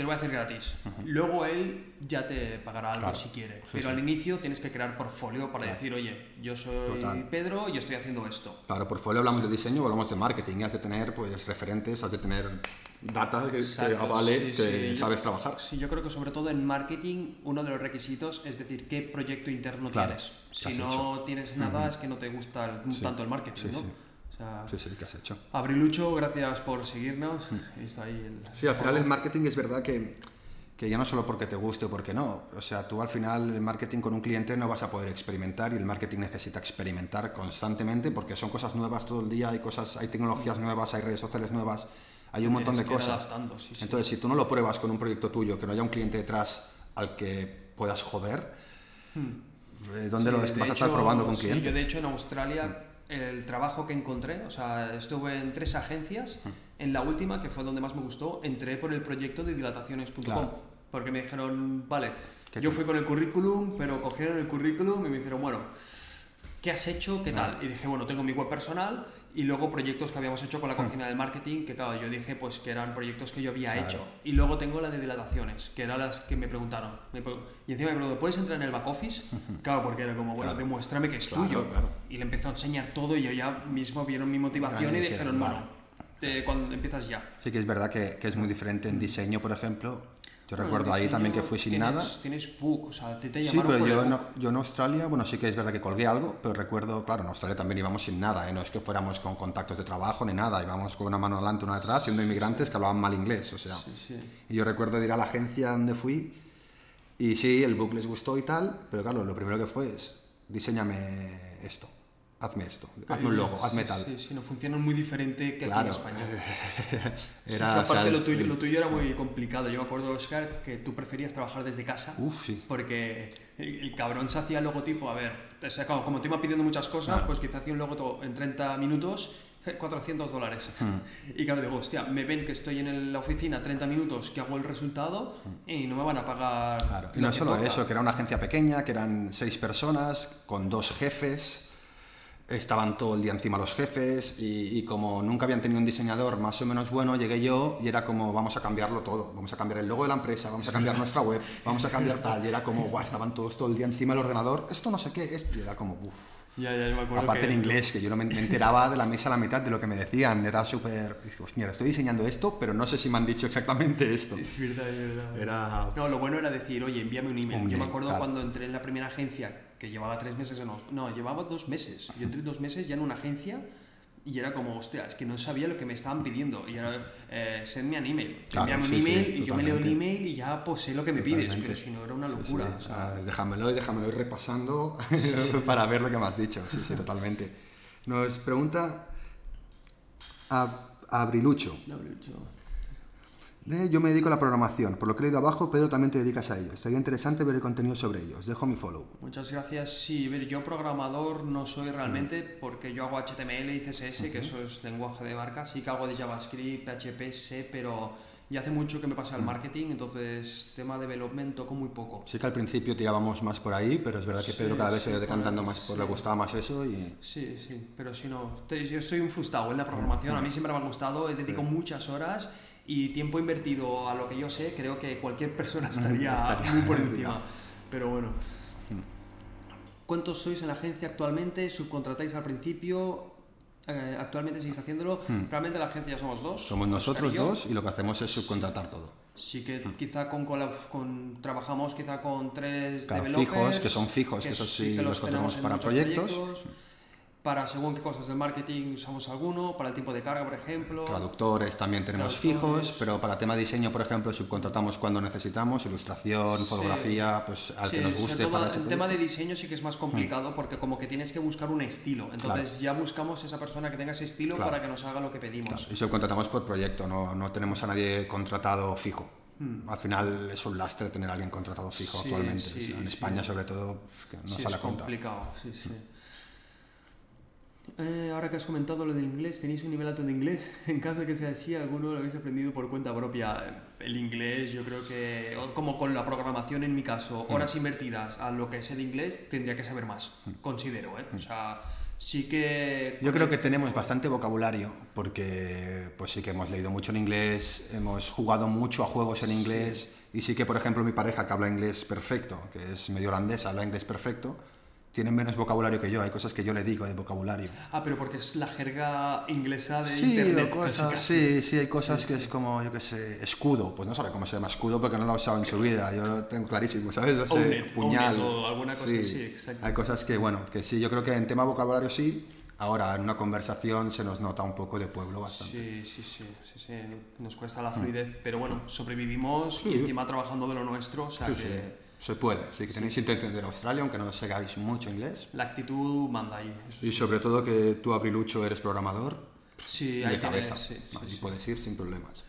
Te lo voy a hacer gratis. Luego él ya te pagará algo Claro, si quiere. Pero sí. al inicio tienes que crear portfolio para decir, oye, yo soy Total. Pedro y estoy haciendo esto. Claro, por fuera hablamos de diseño hablamos de marketing, y has de tener pues referentes, has de tener data que, Exacto, avale sí. sabes trabajar. Sí, yo creo que sobre todo en marketing uno de los requisitos es decir qué proyecto interno Claro, tienes. ¿qué Si no hecho? tienes nada es que no te gusta el- tanto el marketing, ¿no? Sí. Sea, Sí, sí, ¿qué has hecho? Abrilucho, gracias por seguirnos. He visto ahí el... Hmm. Sí, al final el marketing es verdad que, que ya no solo porque te guste o porque no. O sea, tú al final el marketing con un cliente no vas a poder experimentar y el marketing necesita experimentar constantemente porque son cosas nuevas todo el día, hay cosas, hay tecnologías nuevas, hay redes sociales nuevas, hay un montón de que cosas. sí, sí. Entonces, si tú no lo pruebas con un proyecto tuyo, que no haya un cliente detrás al que puedas joder, eh, ¿dónde Hmm. Sí, lo vas a estar hecho, probando con sí, clientes. yo de hecho en Australia el trabajo que encontré, o sea, estuve en tres agencias, en la última, que fue donde más me gustó, entré por el proyecto de dilataciones.com, Claro. porque me dijeron, vale, ¿Qué yo fui con el currículum, pero cogieron el currículum y me dijeron, bueno, ¿qué has hecho? ¿Qué tal? Y dije, bueno, tengo mi web personal y luego proyectos que habíamos hecho con la cocina del marketing, que claro, yo dije pues que eran proyectos que yo había Hmm. Claro. hecho. Y luego tengo la de dilataciones, que eran las que me preguntaron. Me pre- y encima me preguntó, ¿puedes entrar en el back office? Claro, porque era como, bueno, Claro. demuéstrame que es Claro, tuyo. Y le empezó a enseñar todo y yo ya mismo vieron mi motivación y dijeron, bueno, vale. te- cuando empiezas ya. Sí que es verdad que, que es muy diferente en diseño, por ejemplo. Yo recuerdo ahí también que fui sin tienes- nada. Tienes book, o sea, te, te Sí, pero por yo, el no- yo en Australia, bueno, sí que es verdad que colgué algo, pero recuerdo, claro, en Australia también íbamos sin nada, ¿eh? no es que fuéramos con contactos de trabajo ni nada, íbamos con una mano adelante, una detrás, siendo inmigrantes que hablaban mal inglés, o sea. Y yo recuerdo de ir a la agencia donde fui y sí, el book les gustó y tal, pero claro, lo primero que fue es, diseñame esto. Hazme esto, hazme un logo, hazme tal. Sí, sí, no funcionan muy diferente que Claro. aquí en España. era, Sí, sí, o sea, aparte lo, tuyo, el- lo tuyo era muy complicado. Yo me acuerdo, Oscar, que tú preferías trabajar desde casa. Uf, sí. Porque el, el cabrón se hacía el logotipo, a ver, o sea, como, como te iba pidiendo muchas cosas, Claro. pues quizá hacía un logotipo en 30 minutos, eh, 400 dólares. Hmm. Y claro, digo, hostia, me ven que estoy en la oficina 30 minutos, que hago el resultado y no me van a pagar. Hmm. Claro, y no solo toca. eso, que era una agencia pequeña, que eran seis personas, con dos jefes, estaban todo el día encima los jefes, y, y como nunca habían tenido un diseñador más o menos bueno, llegué yo y era como, vamos a cambiarlo todo, vamos a cambiar el logo de la empresa, vamos a cambiar nuestra web, vamos a cambiar tal, y era como, guau, estaban todos todo el día encima del ordenador, esto no sé qué, esto, y era como, uff. Ya, ya, me acuerdo Aparte que- en inglés, que yo no me, enteraba de la mesa a la mitad de lo que me decían, era súper, "Pues mira, estoy diseñando esto, pero no sé si me han dicho exactamente esto. Es verdad, es verdad. Era... No, lo bueno era decir, oye, envíame un email. Un Yo me acuerdo claro. cuando entré en la primera agencia, que llevaba tres meses en... Os- No, llevaba dos meses. Yo entré dos meses ya en una agencia y era como, hostia, es que no sabía lo que me estaban pidiendo. Y era, eh, sendme un email. Claro, Envíame un sí, sí, email y yo me leo el email y ya pues sé lo que me pides. Totalmente. Pero si no, era una Sí, locura. sí. o sea, Ah, déjamelo y déjamelo ir repasando para ver lo que me has dicho. Sí, sí, totalmente. Nos pregunta a no, Eh, Yo me dedico a la programación, por lo que he leído abajo, Pedro también te dedicas a ello. Estaría interesante ver el contenido sobre ello. Os dejo mi follow. Muchas gracias. Sí, ver, yo programador no soy realmente Mm. porque yo hago HTML y CSS, que eso es lenguaje de marca. Sí que hago de JavaScript, PHP, sé, pero ya hace mucho que me Mm. pasa al marketing, entonces tema de development toco muy poco. Sí que al principio tirábamos más por ahí, pero es verdad que Sí, Pedro cada vez se sí, va decantando por- más, por sí. le gustaba más eso y... Sí, sí, pero si no, yo estoy un frustrado en la programación, a mí siempre me ha gustado, he dedicado muchas horas y tiempo invertido a lo que yo sé, creo que cualquier persona estaría, Estaría muy por encima. Pero bueno. ¿Cuántos sois en la agencia actualmente? ¿Subcontratáis al principio? Eh, ¿Actualmente seguís haciéndolo? Realmente en la agencia ya somos dos. Somos nosotros yo. dos y lo que hacemos es subcontratar todo. Sí que quizá con, con trabajamos quizá con tres Claro, fijos, que son fijos, que esos sí los tenemos contratamos en para muchos proyectos. Para según qué cosas del marketing usamos alguno, para el tiempo de carga, por ejemplo. Traductores también tenemos Traductores. fijos, pero para tema diseño, por ejemplo, subcontratamos cuando necesitamos, ilustración, Sí. fotografía, pues al Sí, que nos guste todo para ese el tema de diseño sí que es más complicado porque como que tienes que buscar un estilo. Entonces ya buscamos esa persona que tenga ese estilo Claro. para que nos haga lo que pedimos. Y subcontratamos por proyecto, no, no tenemos a nadie contratado fijo. Al final es un lastre tener a alguien contratado fijo Hmm. Sí, actualmente. sí, en sí. España, sobre todo, pues, que no sale es a cuenta. complicado. Sí, sí. Eh, ahora que has comentado lo del inglés, ¿tenéis un nivel alto de inglés? En caso de que sea así, ¿alguno lo habéis aprendido por cuenta propia? El inglés, yo creo que, como con la programación en mi caso, Hmm. horas invertidas a lo que es el inglés, tendría que saber más, considero, ¿eh? O sea, sí que... Yo creo que tenemos bastante vocabulario porque pues sí que hemos leído mucho en inglés, hemos jugado mucho a juegos en inglés y sí que por ejemplo mi pareja que habla inglés perfecto, que es medio holandesa, habla inglés perfecto, tiene menos vocabulario que yo, hay cosas que yo le digo de vocabulario. Ah, pero porque es la jerga inglesa de Sí, internet. o casi, cosas, casi. sí, sí, hay cosas que es como, yo qué sé, escudo, pues no sabe cómo se llama escudo porque no lo ha usado en su vida, yo lo tengo clarísimo, ¿sabes? Yo sé, it, puñal. o alguna cosa así, exacto. Hay cosas que, bueno, que sí, yo creo que en tema vocabulario sí, ahora en una conversación se nos nota un poco de pueblo bastante. Sí, sí, sí, sí, sí, nos cuesta la fluidez, pero bueno, sobrevivimos y Mm. Sí. encima trabajando de lo nuestro, o sea Sí, que sí, se puede, sí que tenéis intención de ir a Australia, aunque no segáis mucho inglés. la actitud manda ahí. eso Y sí. sobre todo que tú, Abrilucho, eres programador Sí, de ahí cabeza, tienes, sí, sí, ahí sí. puedes ir sin problemas.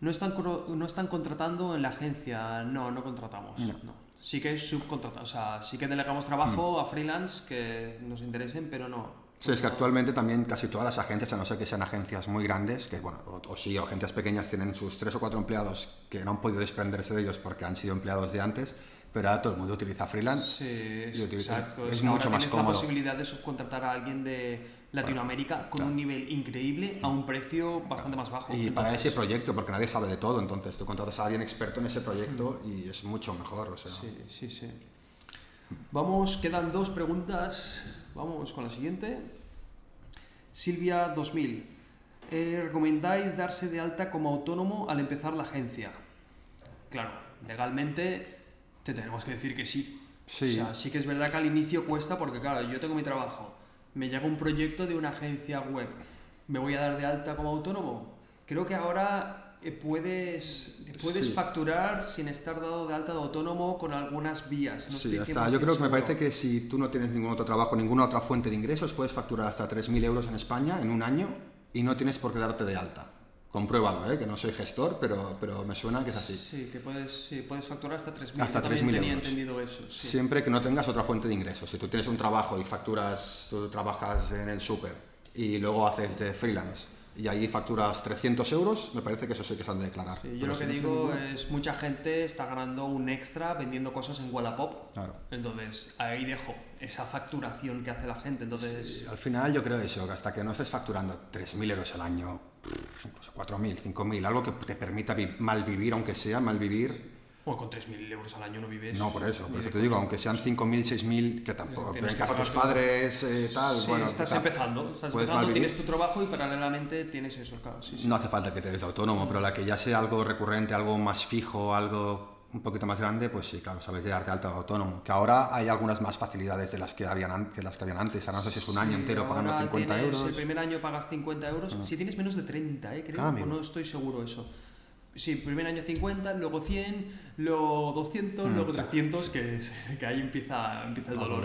No están, no están contratando en la agencia, no, no contratamos. No. No. Sí que es subcontratado, o sea, sí que delegamos trabajo Mm. a freelance que nos interesen, pero no. Sí, es que actualmente también casi todas las agencias, a no ser que sean agencias muy grandes, que bueno, o, o sí, agencias pequeñas tienen sus tres o cuatro empleados que no han podido desprenderse de ellos porque han sido empleados de antes, pero ahora todo el mundo utiliza freelance. Sí, Y utiliza- exacto. es ahora mucho más tienes cómodo. la posibilidad de subcontratar a alguien de Latinoamérica con un nivel increíble a un precio bastante más bajo. Y para ese proyecto, porque nadie sabe de todo, entonces tú contratas a alguien experto en ese proyecto y es mucho mejor, o sea. Sí, sí, sí. Vamos, quedan dos preguntas. Vamos con la siguiente. Silvia 2000. Eh, ¿Recomendáis darse de alta como autónomo al empezar la agencia? Claro, legalmente te tenemos que decir que sí. Sí. O sea, sí que es verdad que al inicio cuesta porque, claro, yo tengo mi trabajo, me llega un proyecto de una agencia web, ¿me voy a dar de alta como autónomo? Creo que ahora eh, puedes, puedes Sí. facturar sin estar dado de alta de autónomo con algunas vías. No Sí, estoy ya 100% está. Yo creo que me parece que si tú no tienes ningún otro trabajo, ninguna otra fuente de ingresos, puedes facturar hasta 3.000 euros en España en un año y no tienes por qué darte de alta. Compruébalo, ¿eh? que no soy gestor, pero, pero me suena que es así. Sí, que puedes, sí, puedes facturar hasta 3.000. Hasta Yo también 3.000 tenía euros. entendido eso. Sí. Siempre que no tengas otra fuente de ingresos. Si tú tienes un trabajo y facturas, tú trabajas en el súper y luego haces de freelance y ahí facturas 300 euros, me parece que eso sí que se han de declarar. Sí, yo lo que si no digo ninguno- es mucha gente está ganando un extra vendiendo cosas en Wallapop. Claro. Entonces, ahí dejo esa facturación que hace la gente. Entonces, Al final yo creo eso, que hasta que no estés facturando 3.000 euros al año, incluso 4.000, 5.000, algo que te permita vi- malvivir, aunque sea malvivir, bueno, con 3.000 euros al año no vives. no por eso, por eso te digo, aunque sean 5.000, 6.000, que tampoco, Tienes en que casa tus padres, eh, tal, Sí, bueno, estás empezando, estás puedes empezando, malvivir. tienes tu trabajo y paralelamente tienes eso, claro. Sí, sí. No hace falta que te des de autónomo, pero la que ya sea algo recurrente, algo más fijo, algo un poquito más grande, pues sí, claro, sabes de darte alta autónomo. Que ahora hay algunas más facilidades de las que habían, an- que las que habían antes. Ahora no sé si es un año Sí, entero pagando ahora 50 tienes- euros. El primer año pagas 50 euros. Si tienes menos de 30, ¿eh? creo, Ah, no estoy seguro eso. Sí, primer año 50, luego 100, luego 200, Mm, luego claro. 300, que, es- que ahí empieza, empieza el dolor.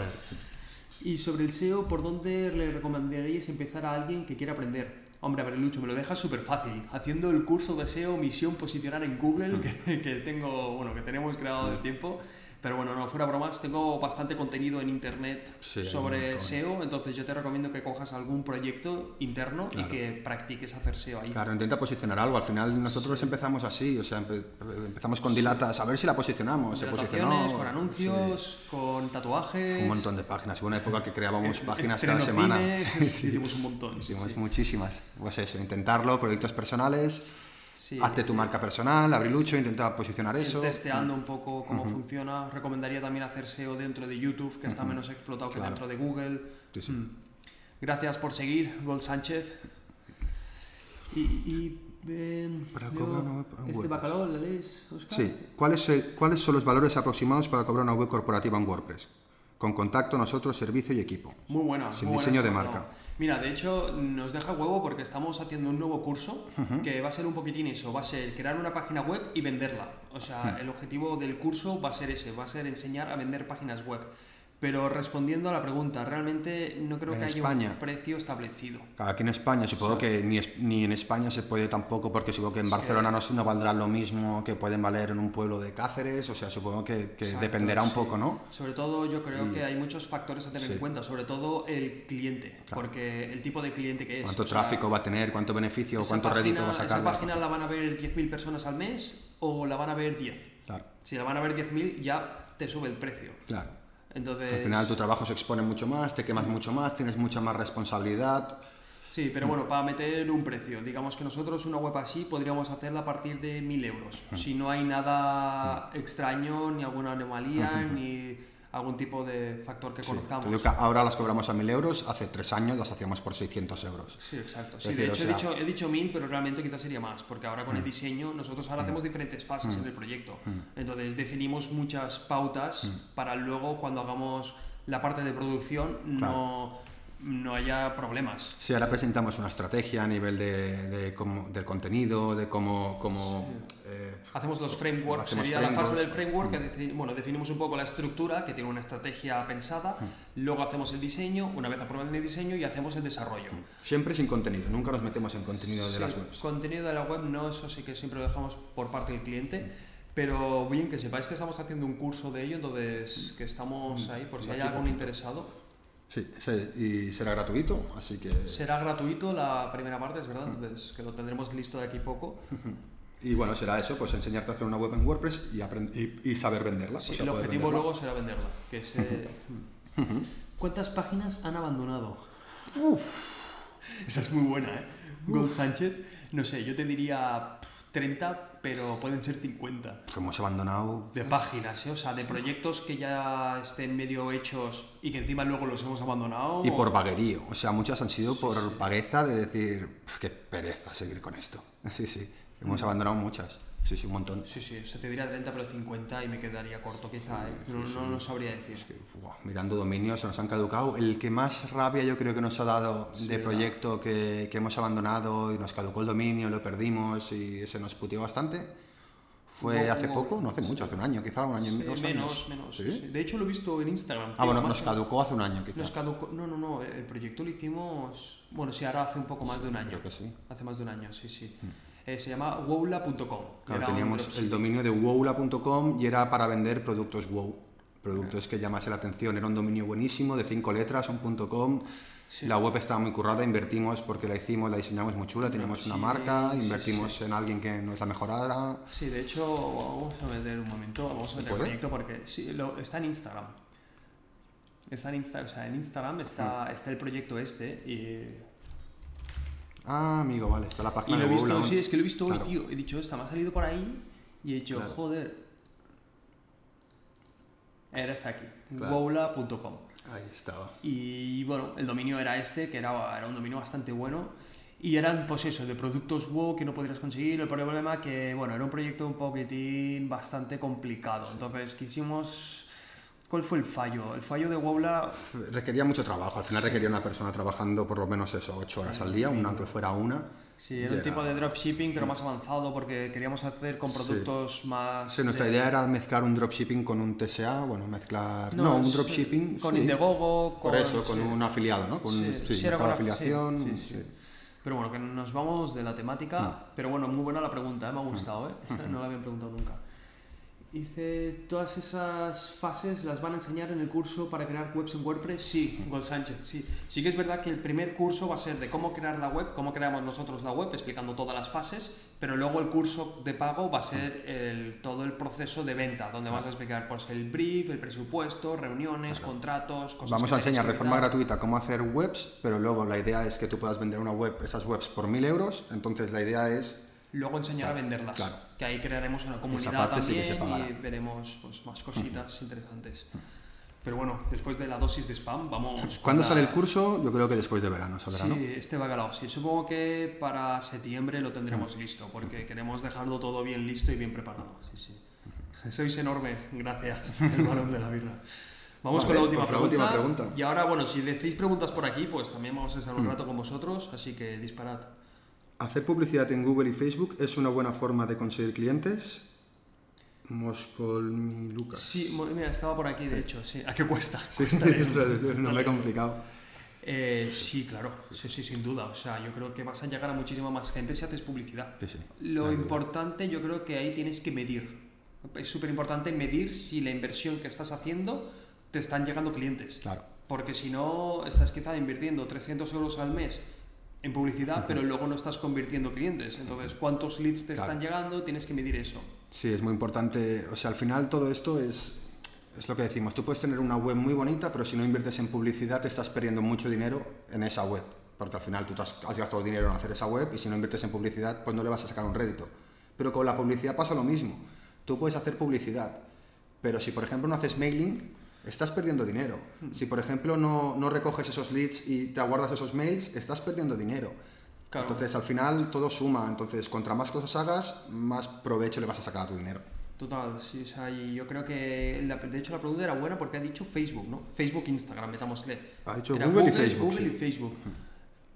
Y sobre el SEO, ¿por dónde le recomendaríais empezar a alguien que quiera aprender? Hombre, a ver, Lucho, me lo dejas súper fácil. Haciendo el curso de SEO, misión posicionar en Google, que, que tengo, bueno, que tenemos creado de tiempo. Pero bueno, no, fuera bromas, tengo bastante contenido en internet Sí, sobre. SEO, entonces yo te recomiendo que cojas algún proyecto interno Claro. y que practiques hacer SEO ahí. Claro, intenta posicionar algo. Al final nosotros empezamos así, o sea, empe- empezamos con dilatas, a ver si la posicionamos. Se posicionó. Con sí. anuncios, con tatuajes. Un montón de páginas. Hubo una época que creábamos páginas estreno cada semana. cine, hicimos un montón. sí, Hicimos sí. muchísimas. Pues eso, intentarlo, proyectos personales. Sí. Hazte tu marca personal, abrilucho, intenta posicionar eso. testeando un poco cómo funciona. Recomendaría también hacer SEO dentro de YouTube, que está menos explotado que Claro. dentro de Google. Sí, sí. Mm. Gracias por seguir, Gol Sánchez. Y, y, eh, Para cobrar una web este bacalao, ¿le lees, Óscar? Sí. ¿Cuáles, eh, ¿Cuáles son los valores aproximados para cobrar una web corporativa en WordPress? Con contacto, nosotros, servicio y equipo. Muy buena. Sin muy buena diseño de esta, marca. ¿no? Mira, de hecho, nos deja huevo porque estamos haciendo un nuevo curso que va a ser un poquitín eso, va a ser crear una página web y venderla. O sea, el objetivo del curso va a ser ese, va a ser enseñar a vender páginas web. Pero respondiendo a la pregunta, realmente no creo En que haya España. un precio establecido. Aquí en España, supongo que ni, ni en España se puede tampoco, porque supongo que en Barcelona no, no valdrá lo mismo que pueden valer en un pueblo de Cáceres, o sea, supongo que, que Exacto, dependerá un poco, ¿no? Sobre todo yo creo Y- que hay muchos factores a tener Sí. en cuenta, sobre todo el cliente, porque el tipo de cliente que es. ¿Cuánto sea, tráfico va a tener? ¿Cuánto beneficio cuánto rédito va a página- sacar? Esa página la van a ver 10.000 personas al mes o la van a ver 10. Claro, Si la van a ver 10.000 ya te sube el precio. claro. Entonces, Al final tu trabajo se expone mucho más, te quemas mucho más, tienes mucha más responsabilidad. Sí, pero bueno, para meter un precio, digamos que nosotros una web así podríamos hacerla a partir de 1.000 euros. Si no hay nada extraño, ni alguna anomalía, ni algún tipo de factor que Sí, conozcamos. te digo que ahora las cobramos a 1000 euros, hace tres años las hacíamos por 600 euros. Sí, exacto. Sí, decir, de o hecho, he, dicho, he dicho mil, pero realmente quizás sería más, porque ahora con el diseño nosotros ahora hacemos diferentes fases en el proyecto. Entonces definimos muchas pautas para luego cuando hagamos la parte de producción no, no haya problemas. Sí, ahora presentamos una estrategia a nivel de, de cómo- del contenido, de cómo... cómo eh, Hacemos los frameworks, Hacemos sería la fase del framework, que deci- bueno, definimos un poco la estructura, que tiene una estrategia pensada, luego hacemos el diseño, una vez aprobado el diseño y hacemos el desarrollo. siempre sin contenido, nunca nos metemos en contenido de las webs. Contenido de la web no, eso sí que siempre lo dejamos por parte del cliente. Pero bien, que sepáis que estamos haciendo un curso de ello, entonces que estamos ahí por si hay algún interesado. Sí, y será gratuito, así que... Será gratuito la primera parte, es verdad, entonces que lo tendremos listo de aquí poco. Y bueno, será eso, pues enseñarte a hacer una web en WordPress y, aprend- y, y saber venderla. Sí, o sea, el objetivo venderla. luego será venderla. Que se... ¿Cuántas páginas han abandonado? Esa es muy buena, ¿eh? Gold Sánchez, no sé, yo te diría pff, 30, pero pueden ser 50. Pues hemos abandonado... De páginas, ¿eh? o sea, de proyectos que ya estén medio hechos y que encima luego los hemos abandonado. Y por vaguerío, o sea, muchas han sido por vagueza de decir, "Pf, qué pereza seguir con esto. Sí, sí, hemos abandonado muchas. Sí, sí, un montón. Sí, sí, se te diría 30, pero 50 y me quedaría corto quizá, ¿eh? Sí, no, sí, no, sí. no sabría decir. Es que, mirando dominios, se nos han caducado. El que más rabia yo creo que nos ha dado de proyecto que, que hemos abandonado y nos caducó el dominio, lo perdimos y se nos puteó bastante, fue Hubo- hace poco, no hace mucho, hace un año, quizá un año y menos, menos. Sí. De hecho, lo he visto en Instagram. Ah, bueno, nos caducó hace un año, quizá. Nos caducó. No, no, no. El proyecto lo hicimos. Bueno, sí, ahora hace un poco más de un año. Creo que sí. Hace más de un año, sí, sí. Eh, se llama wowla.com. Claro, teníamos el dominio de wowla.com y era para vender productos wow. Productos que llamase la atención. Era un dominio buenísimo, de cinco letras, un punto .com. Sí. La web estaba muy currada, invertimos porque la hicimos, la diseñamos muy chula, teníamos una marca, invertimos sí. en alguien que nos la mejorara. Sí, de hecho, vamos a meter un momento, vamos a meter el proyecto porque sí, lo- está en Instagram. Está en Instagram, o sea, en Instagram está, Mm. está el proyecto este y, Ah, amigo, vale, está la y página lo he visto, sí, es que lo he visto hoy, tío. He dicho, esta me ha salido por ahí y he dicho, Claro. joder, era esta aquí, Claro. wowla.com. Ahí estaba. Y bueno, el dominio era este, que era, era un dominio bastante bueno. Y eran, pues eso, de productos WoW que no podrías conseguir. El problema que, bueno, era un proyecto un poquitín bastante complicado. Entonces quisimos... ¿Cuál fue el fallo? El fallo de Wowla... Requería mucho trabajo, al final requería una persona trabajando por lo menos eso, ocho horas al día, una aunque fuera una. Sí, era un tipo de dropshipping, pero más avanzado porque queríamos hacer con productos más... Sí, nuestra de- idea era mezclar un dropshipping con un TSA, bueno, mezclar... No, un es- dropshipping... Con sí. Indiegogo, con... Por eso, con sí. un afiliado, ¿no? Con Sí, un sí, sí, mercado sí, afiliación. sí, sí. sí. Pero bueno, que nos vamos de la temática. Mm. Pero bueno, muy buena la pregunta, ¿eh? me ha gustado, ¿eh? No la habían preguntado nunca. Dice, ¿todas esas fases las van a enseñar en el curso para crear webs en WordPress? Sí, Gol Sánchez, sí. Sí que es verdad que el primer curso va a ser de cómo crear la web, cómo creamos nosotros la web, explicando todas las fases, pero luego el curso de pago va a ser el- todo el proceso de venta, donde vas a explicar pues, el brief, el presupuesto, reuniones, contratos, cosas Vamos que a enseñar de forma gratuita cómo hacer webs, pero luego la idea es que tú puedas vender una web, esas webs por 1000 euros. Entonces la idea es luego enseñar Claro, a venderlas. claro. Que ahí crearemos una comunidad sí también pagará. y veremos pues, más cositas interesantes. Pero bueno, después de la dosis de spam, vamos. ¿Cuándo la- sale el curso? Yo creo que después de verano saldrá, Sí, ¿no? este bacalao. Sí, supongo que para septiembre lo tendremos listo, porque queremos dejarlo todo bien listo y bien preparado. Sí, sí. Sois enormes, gracias, el balón de la birra. Vamos Vale, con la última, pues la pregunta. última pregunta. Y ahora, bueno, si decís preguntas por aquí, pues también vamos a estar un rato con vosotros, así que disparad. ¿Hacer publicidad en Google y Facebook es una buena forma de conseguir clientes? Moscolmi Lucas. Sí, mira, estaba por aquí, de hecho, sí. ¿A qué cuesta? Sí, Cuesta es un nombre complicado. Eh, sí, claro, sí, sí, sin duda. O sea, yo creo que vas a llegar a muchísima más gente si haces publicidad. Sí, sí. Lo duda. importante, yo creo que ahí tienes que medir. Es súper importante medir si la inversión que estás haciendo te están llegando clientes. Claro. Porque si no, estás quizá invirtiendo 300 euros al mes en publicidad, pero luego no estás convirtiendo clientes. Entonces, ¿cuántos leads te Claro. están llegando? Tienes que medir eso. Sí, es muy importante. O sea, al final todo esto es, es lo que decimos. Tú puedes tener una web muy bonita, pero si no inviertes en publicidad te estás perdiendo mucho dinero en esa web. Porque al final tú te has, has gastado dinero en hacer esa web y si no inviertes en publicidad, pues no le vas a sacar un rédito. Pero con la publicidad pasa lo mismo. Tú puedes hacer publicidad, pero si por ejemplo no haces mailing, estás perdiendo dinero. Si por ejemplo no, no recoges esos leads y te aguardas esos mails, estás perdiendo dinero. Claro. Entonces al final todo suma. Entonces, contra más cosas hagas, más provecho le vas a sacar a tu dinero. Total, sí, o sea, y yo creo que, la- de hecho, la pregunta era buena porque ha dicho Facebook, ¿no? Facebook, Instagram, metámosle. Ha dicho Google y Facebook, Google sí. y Facebook.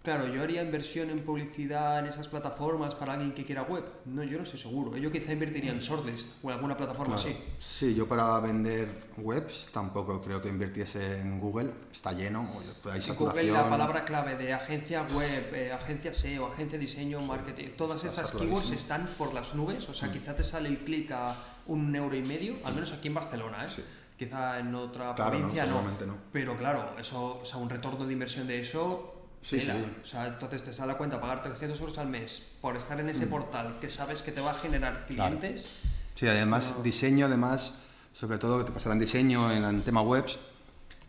Claro, yo haría inversión en publicidad en esas plataformas para alguien que quiera web. No, yo no estoy seguro. Yo quizá invertiría en Shortlist o en alguna plataforma Claro. así. Sí, yo para vender webs tampoco creo que invirtiese en Google. Está lleno, hay En saturación. Google la palabra clave de agencia web, eh, agencia SEO, agencia de diseño, marketing, todas Está estas keywords están por las nubes, o sea, Mm. quizá te sale el clic a un euro y medio, al menos aquí en Barcelona, ¿eh? Sí. Quizá en otra Claro, no, provincia no, seguramente no. Pero claro, eso, o sea, un retorno de inversión de eso, Sí, tela. sí. O sea, entonces te sale a cuenta pagar 300 euros al mes por estar en Mm. ese portal que sabes que te va a generar clientes. Sí, además No. diseño, además, sobre todo que te pasará en diseño, en el tema webs,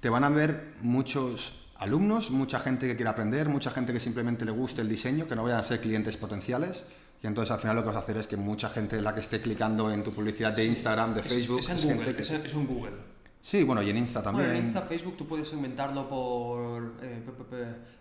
te van a ver muchos alumnos, mucha gente que quiere aprender, mucha gente que simplemente le guste el diseño, que no vayan a ser clientes potenciales. Y entonces al final lo que vas a hacer es que mucha gente la que esté clicando en tu publicidad de Instagram, de Es- Facebook, es, en es Google, gente que... es, es un Google. Sí, bueno, y en Insta también. Bueno, en Insta, Facebook tú puedes segmentarlo por, eh,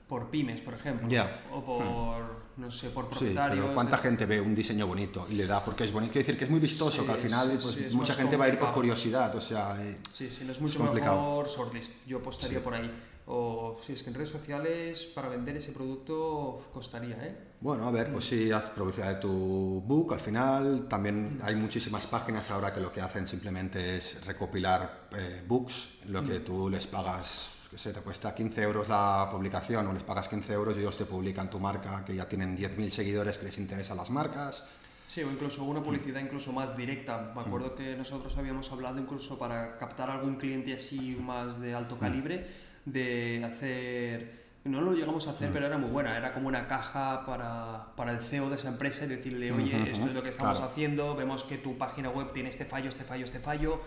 por pymes, por ejemplo. Ya. O por, no sé, por Sí, propietarios. pero ¿cuánta de- gente ve un diseño bonito y le da? Porque es bonito, quiere decir que es muy vistoso, Sí, que al final sí, pues, sí, es mucha gente va a ir por curiosidad, o sea... eh, Sí, sí, no es mucho complicado. mejor shortlist. Yo apostaría por ahí. O si es que en redes sociales para vender ese producto costaría, ¿eh? Bueno, a ver, pues sí, haz publicidad de tu book. Al final también hay muchísimas páginas ahora que lo que hacen simplemente es recopilar eh, books, lo que tú les pagas, que sé, te cuesta 15 euros la publicación o les pagas 15 euros y ellos te publican tu marca, que ya tienen 10.000 seguidores que les interesan las marcas. Sí, o incluso una publicidad incluso más directa. Me acuerdo que nosotros habíamos hablado incluso para captar algún cliente así más de alto calibre, de hacer... No lo llegamos a hacer, pero era muy buena. Era como una caja para, para el CEO de esa empresa y decirle, oye, esto es lo que estamos claro. haciendo, vemos que tu página web tiene este fallo, este fallo, este fallo,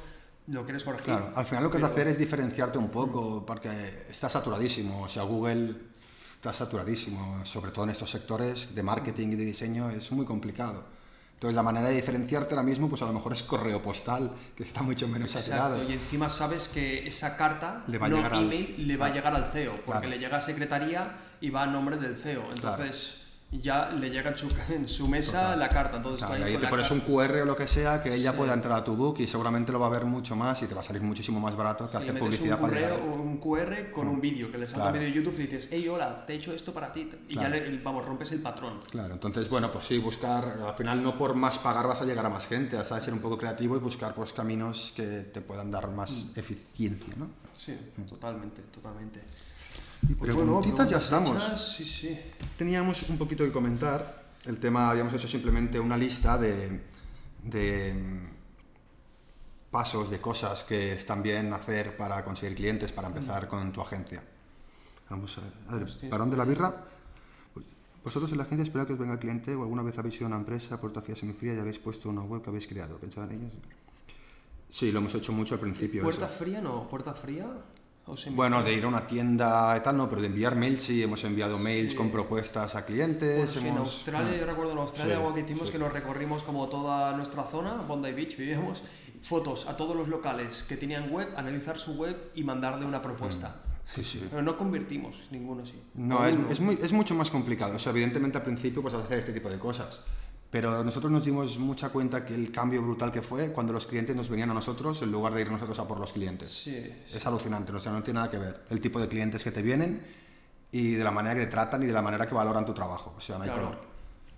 ¿lo quieres corregir? Claro, al final lo que has de Pero- hacer es diferenciarte un poco, porque está saturadísimo. O sea, Google está saturadísimo, sobre todo en estos sectores de marketing y de diseño, es muy complicado. Entonces, la manera de diferenciarte ahora mismo, pues a lo mejor es correo postal, que está mucho menos saturado. Exacto, y encima sabes que esa carta, Le va a no llegar al- email, le va a llegar al CEO, porque Claro. le llega a secretaría y va a nombre del CEO. Entonces ya le llega en su, en su mesa Total. la carta. Entonces Claro, y ahí te pones carta- un QR o lo que sea que ella Sí. pueda entrar a tu book y seguramente lo va a ver mucho más y te va a salir muchísimo más barato que y hacer publicidad un, para llegar. a- un QR con un vídeo que le salta Claro. un vídeo de YouTube y dices, hey, hola, te he hecho esto para ti. Y Claro. ya, le, vamos, rompes el patrón. Claro, entonces, bueno, pues sí, buscar, al final no por más pagar vas a llegar a más gente, has de ser un poco creativo y buscar pues caminos que te puedan dar más Mm. eficiencia, ¿no? Sí, totalmente, totalmente. Y Pues preguntitas ya estamos. Sí, sí. Teníamos un poquito que comentar. El tema, habíamos hecho simplemente una lista de, de, mm, pasos, de cosas que están bien hacer para conseguir clientes, para empezar con tu agencia. Vamos a ver. A ver, ¿Parón de la birra? Vosotros en la agencia esperáis que os venga el cliente o alguna vez habéis ido a una empresa, puerta fría, semifría y habéis puesto una web que habéis creado. ¿Pensaban ellos? Sí, lo hemos hecho mucho al principio. ¿Puerta eso. fría no? ¿Puerta fría? ¿O semi- Bueno, de ir a una tienda y tal, no, pero de enviar mails sí, hemos enviado mails con propuestas a clientes. Bueno, sí, en hemos- Australia, yo recuerdo en Australia Sí, algo que hicimos sí. que nos recorrimos como toda nuestra zona, Bondi Beach, vivíamos, fotos a todos los locales que tenían web, analizar su web y mandarle una propuesta. Sí, sí. Pero no convertimos ninguno sí. No, es, es muy- es mucho más complicado. O sea, evidentemente al principio pues hacer este tipo de cosas. Pero nosotros nos dimos mucha cuenta que el cambio brutal que fue cuando los clientes nos venían a nosotros en lugar de ir nosotros a por los clientes. Sí, Es alucinante, o sea, no tiene nada que ver el tipo de clientes que te vienen y de la manera que te tratan y de la manera que valoran tu trabajo. O sea, no hay Claro. color.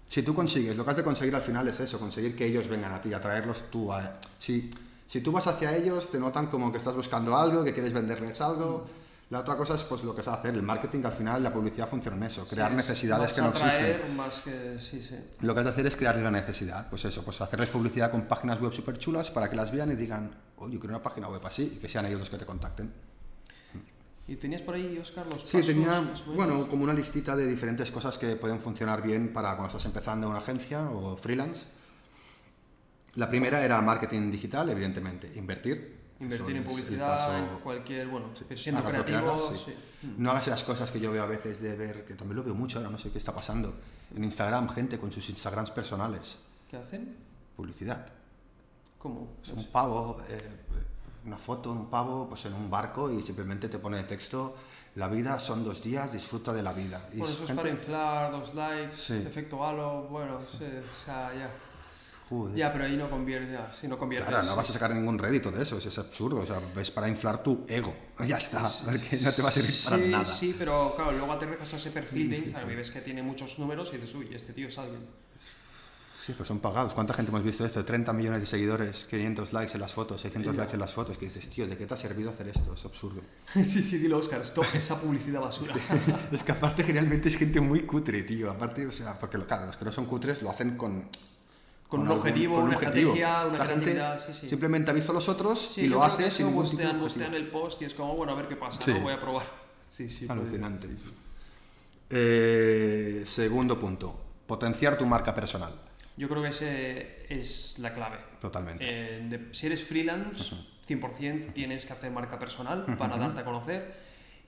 Si tú consigues, lo que has de conseguir al final es eso, conseguir que ellos vengan a ti, atraerlos tú a... Si, si tú vas hacia ellos, te notan como que estás buscando algo, que quieres venderles algo. La otra cosa es pues lo que se hacer. El marketing al final, la publicidad funciona en eso, crear Sí, es necesidades que no existen. Más que, sí, sí. Lo que has de hacer es crearles la necesidad. Pues eso, pues hacerles publicidad con páginas web súper chulas para que las vean y digan, oh, yo quiero una página web así y que sean ellos los que te contacten. ¿Y tenías por ahí, Oscar, los Sí, pasos? tenía, o menos? bueno, como una listita de diferentes cosas que pueden funcionar bien para cuando estás empezando una agencia o freelance. La primera era marketing digital, evidentemente, invertir. Invertir en es publicidad, en cualquier, bueno, siendo lo que creativo, sí. sí. No hagas esas cosas que yo veo a veces de ver, que también lo veo mucho ahora, no sé qué está pasando. En Instagram, gente con sus Instagrams personales. ¿Qué hacen? Publicidad. ¿Cómo? Es un pavo, eh, una foto, un pavo, pues en un barco y simplemente te pone de texto, la vida son dos días, disfruta de la vida. Y Bueno, es eso es gente- para inflar, dos likes, Sí. efecto halo, bueno, sí, o sea, ya. Joder. Ya, pero ahí no convierte, ya, si no conviertes. Claro, no vas a sacar ningún rédito de eso, es absurdo, o sea, es para inflar tu ego. Ya está, porque no te va a servir para sí, nada. sí, pero claro, luego aterrizas a ese perfil de Instagram y ves que tiene muchos números y dices, uy, este tío es alguien. Sí, pues son pagados. ¿Cuánta gente hemos visto esto? 30 millones de seguidores, 500 likes en las fotos, 600 Ya. likes en las fotos, que dices, tío, ¿de qué te ha servido hacer esto? Es absurdo. sí, sí, dilo, Oscar, stop esa publicidad basura. es que aparte generalmente es gente muy cutre, tío. Aparte, o sea, porque claro, los que no son cutres lo hacen con... Con un objetivo, con un una objetivo. estrategia, una creatividad, sí, sí. Simplemente ha visto a los otros Sí, y lo creo hace que sin ningún tipo de bustean, objetivo. bustean el post y es como, bueno, a ver qué pasa, Sí. ¿no? Voy a probar. Sí, sí. Alucinante. sí, sí. Eh, segundo punto, potenciar tu marca personal. Yo creo que ese es la clave. Totalmente. Eh, de- si eres freelance, 100% tienes que hacer marca personal para darte a conocer.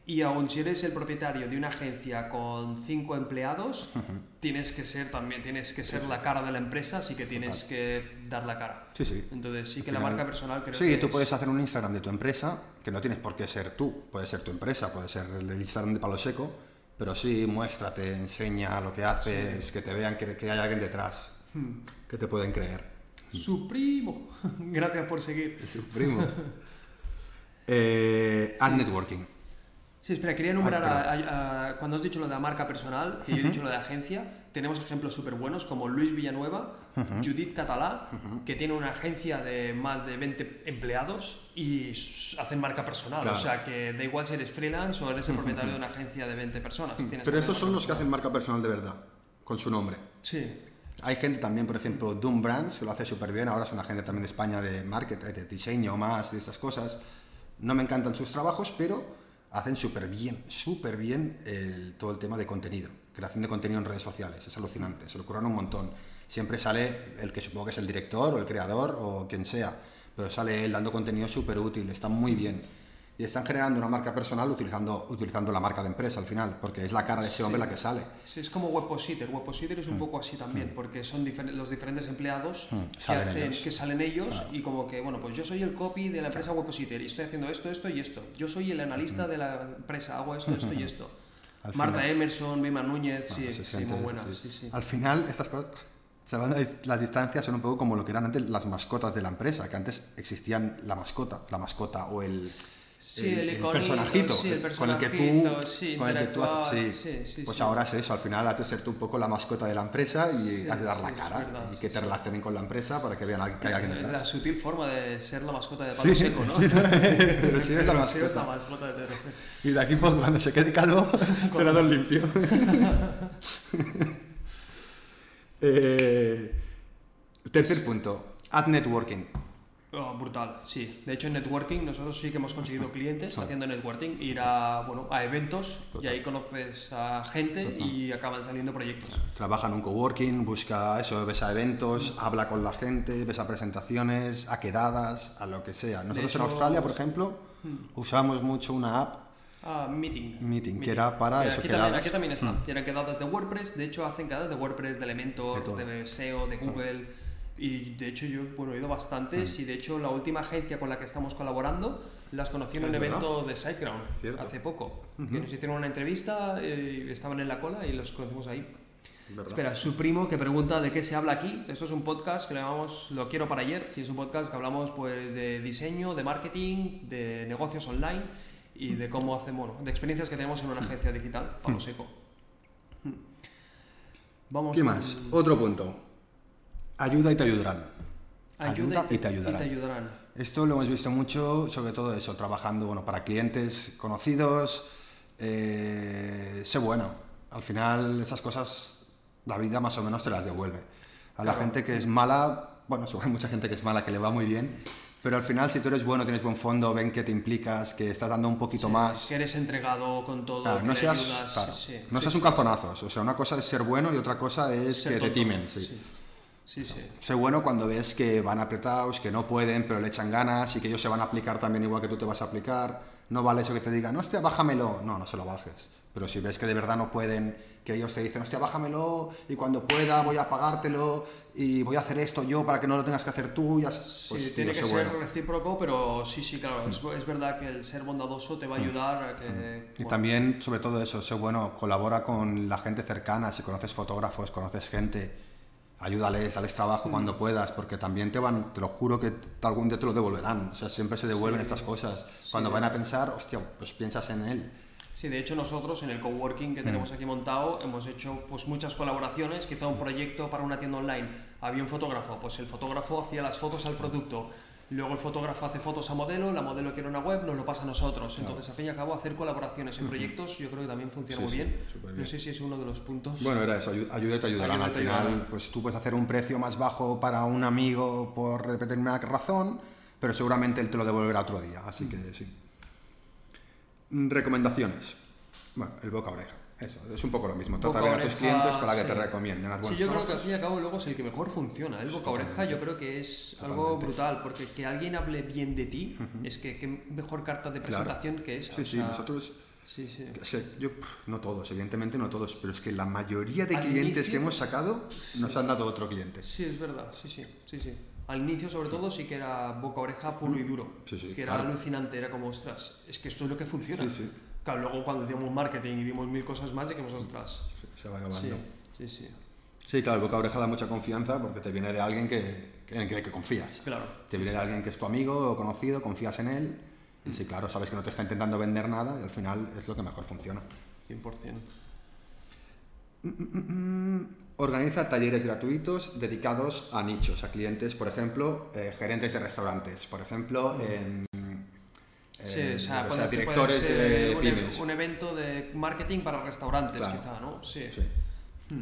Y aún si eres el propietario de una agencia con cinco empleados, tienes que ser también, tienes que ser la cara de la empresa, así que tienes que dar la cara. Sí, sí. Entonces sí Al que la marca personal creo Sí, que tú es- puedes hacer un Instagram de tu empresa, que no tienes por qué ser tú, puede ser tu empresa, puede ser el Instagram de Palo Seco, pero sí, muéstrate, enseña lo que haces, que te vean que, que hay alguien detrás, Hmm. que te pueden creer. Su primo. Gracias por seguir. Su primo. Eh, ad networking. Sí, espera, quería enumerar Ay, a- a- a- cuando has dicho lo de la marca personal, y yo he dicho lo de agencia, tenemos ejemplos súper buenos como Luis Villanueva, Judith Catalá, que tiene una agencia de más de 20 empleados y hacen marca personal. Claro. O sea que da igual si eres freelance o eres el propietario de una agencia de 20 personas. tienes Pero que estos son los que hacen marca personal de verdad, con su nombre. Sí. Hay gente también, por ejemplo, Doom Brands, que lo hace súper bien. Ahora es una gente también de España de marketing, de diseño más, de estas cosas. No me encantan sus trabajos, pero hacen súper bien, súper bien todo el tema de contenido. Creación de contenido en redes sociales. Es alucinante, se lo curran un montón. Siempre sale el que supongo que es el director o el creador o quien sea, pero sale él dando contenido súper útil, está muy bien. Y están generando una marca personal utilizando, utilizando la marca de empresa al final, porque es la cara de ese Sí. hombre la que sale. Sí, es como Webpositor. Webpositor es un poco así también, porque son difer- los diferentes empleados Mm, que, salen hacen, ellos. que salen ellos y como que, bueno, pues yo soy el copy de la empresa Webpositor y estoy haciendo esto, esto y esto. Yo soy el analista de la empresa, hago esto, esto y esto. Marta final. Emerson, Bima Núñez, sí, Bueno, sí, siente, muy buena. sí. Sí, sí. Al final, estas cosas, las distancias, son un poco como lo que eran antes las mascotas de la empresa, que antes existían la mascota, la mascota o el, Sí, el personajito, sí, el con el que tú, personajito, sí, con el que tú haces- pues ahora es eso, al final has de ser tú un poco la mascota de la empresa y has de dar la cara verdad, y que te relacionen con la empresa para que vean que hay alguien La detrás. sutil forma de ser la mascota de Palo Seco, ¿no? sí, pero eres la sí es la mascota. de. Y de aquí pues, cuando se quede calvo será don limpio. Eh, tercer punto, ad networking. Oh, brutal, sí. De hecho, en networking nosotros sí que hemos conseguido clientes haciendo networking, ir a, bueno, a eventos y ahí conoces a gente y acaban saliendo proyectos. Trabaja en un coworking, busca eso, ves a eventos, habla con la gente, ves a presentaciones, a quedadas, a lo que sea. Nosotros en Australia, por ejemplo, usamos mucho una app Ah, meeting. Meeting, que era para eso, Aquí quedadas. también, aquí también está. que eran quedadas de WordPress. De hecho, hacen quedadas de WordPress, de De Elementor, todo. de, SEO, de Google. Y de hecho, yo bueno, he ido bastantes. Y de hecho, la última agencia con la que estamos colaborando las conocí en un verdad. evento de SiteGround hace poco. Que nos hicieron una entrevista, eh, estaban en la cola y los conocimos ahí. ¿verdad? Espera, su primo que pregunta de qué se habla aquí. Esto es un podcast que le llamamos Lo quiero para ayer. Y es un podcast que hablamos pues de diseño, de marketing, de negocios online y de cómo hacemos, bueno, de experiencias que tenemos en una agencia digital, palo seco. Vamos ¿Qué más? Otro punto. Ayuda y te ayudarán. Ayuda, y te ayudarán. Y te ayudarán. Esto lo hemos visto mucho, sobre todo eso, trabajando bueno, para clientes conocidos. eh, sé bueno. Al final esas cosas la vida más o menos te las devuelve. A la Claro. gente que es mala, bueno, hay mucha gente que es mala que le va muy bien, pero al final si tú eres bueno, tienes buen fondo, ven que te implicas, que estás dando un poquito más. Que eres entregado con todo, Claro, que no seas, ayudas, claro, sí, sí. no Sí, seas sí. un calzonazos. O sea, una cosa es ser bueno y otra cosa es Ser que te tonto. timen. Sí. Sí, sí. sí. Sé bueno cuando ves que van apretados, que no pueden, pero le echan ganas y que ellos se van a aplicar también igual que tú te vas a aplicar. No vale eso que te digan, hostia, bájamelo. No, no se lo bajes. Pero si ves que de verdad no pueden, que ellos te dicen, hostia, bájamelo y cuando pueda voy a pagártelo y voy a hacer esto yo para que no lo tengas que hacer tú. Ya, Sí, pues, tío, tiene que ser bueno. recíproco, pero sí, sí, claro, es, es verdad que el ser bondadoso te va a ayudar a que... Y bueno, también, sobre todo eso, sé bueno, colabora con la gente cercana, si conoces fotógrafos, conoces gente, ayúdales, dales trabajo cuando puedas, porque también te van, te lo juro que algún día te lo devolverán, o sea, siempre se devuelven estas cosas. Cuando van a pensar, hostia, pues piensas en él. Sí, de hecho nosotros en el coworking que tenemos aquí montado hemos hecho pues muchas colaboraciones, quizá un proyecto para una tienda online. Había un fotógrafo, pues el fotógrafo hacía las fotos al producto. Luego el fotógrafo hace fotos a modelo, la modelo quiere una web, nos lo pasa a nosotros. Entonces, a fin y a cabo, hacer colaboraciones en proyectos yo creo que también funciona Sí, muy sí, bien. No sé si es uno de los puntos. Bueno, era eso, ayu- ayuda y te ayudarán. Al final, ayudarán. pues tú puedes hacer un precio más bajo para un amigo por determinada razón, pero seguramente él te lo devolverá otro día, así que sí. Mm, Recomendaciones. Bueno, el boca a oreja. Eso, es un poco lo mismo. Trata bien a tus clientes para que te recomienden. haz Sí, yo creo que al fin y al cabo luego es el que mejor funciona. El boca oreja yo creo que es algo brutal, porque que alguien hable bien de ti es que qué mejor carta de Claro. presentación que esa. Sí, o sí, nosotros Sí, sí. O sea, yo, no todos, evidentemente no todos, pero es que la mayoría de clientes inicio- que hemos sacado nos han dado otro cliente. Sí, es verdad, sí, sí, sí, sí. Al inicio, sobre todo, sí que era boca oreja puro y duro. Sí, sí, que era claro. alucinante, era como, ostras, es que esto es lo que funciona. Sí, sí. Claro, luego cuando hicimos marketing y vimos mil cosas más, dijimos, ostras. Se va acabando. Sí, sí, sí. Sí, claro, el boca a oreja da mucha confianza porque te viene de alguien que, en el que confías. Claro. Te viene de alguien que es tu amigo o conocido, confías en él. Y sí, claro, sabes que no te está intentando vender nada y al final es lo que mejor funciona. 100%. Mm, Organiza talleres gratuitos dedicados a nichos, a clientes, por ejemplo, eh, gerentes de restaurantes, por ejemplo, em, Sí, em, o sea, puede directores de un, e- pymes. un evento de marketing para restaurantes, Claro. quizá, ¿no? Sí. Sí.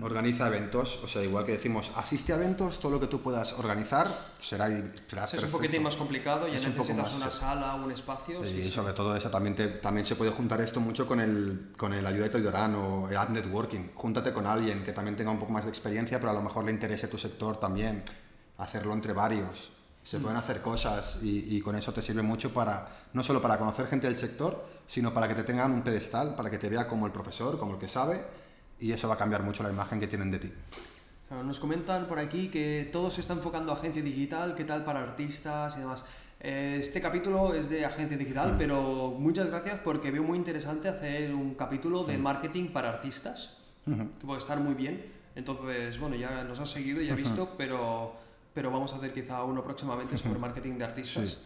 Organiza eventos, o sea, igual que decimos, asiste a eventos, todo lo que tú puedas organizar será, será Sí, es un poquitín más complicado, ya Es un poco necesitas más, una sala, un espacio. Y sí, sobre todo eso también, te- también se puede juntar esto mucho con el, con el ayuda de Toydoran o el ad networking. Júntate con alguien que también tenga un poco más de experiencia, pero a lo mejor le interese tu sector también. Hacerlo entre varios. Se pueden hacer cosas y, y con eso te sirve mucho para, no solo para conocer gente del sector, sino para que te tengan un pedestal, para que te vea como el profesor, como el que sabe, y eso va a cambiar mucho la imagen que tienen de ti. Claro, nos comentan por aquí que todo se está enfocando a agencia digital, qué tal para artistas y demás. Eh, Este capítulo es de agencia digital, Mm. pero muchas gracias porque veo muy interesante hacer un capítulo Mm. de marketing para artistas, que puede estar muy bien. Entonces, bueno, ya nos has seguido, ya he visto, pero, pero vamos a hacer quizá uno próximamente sobre marketing de artistas. Sí.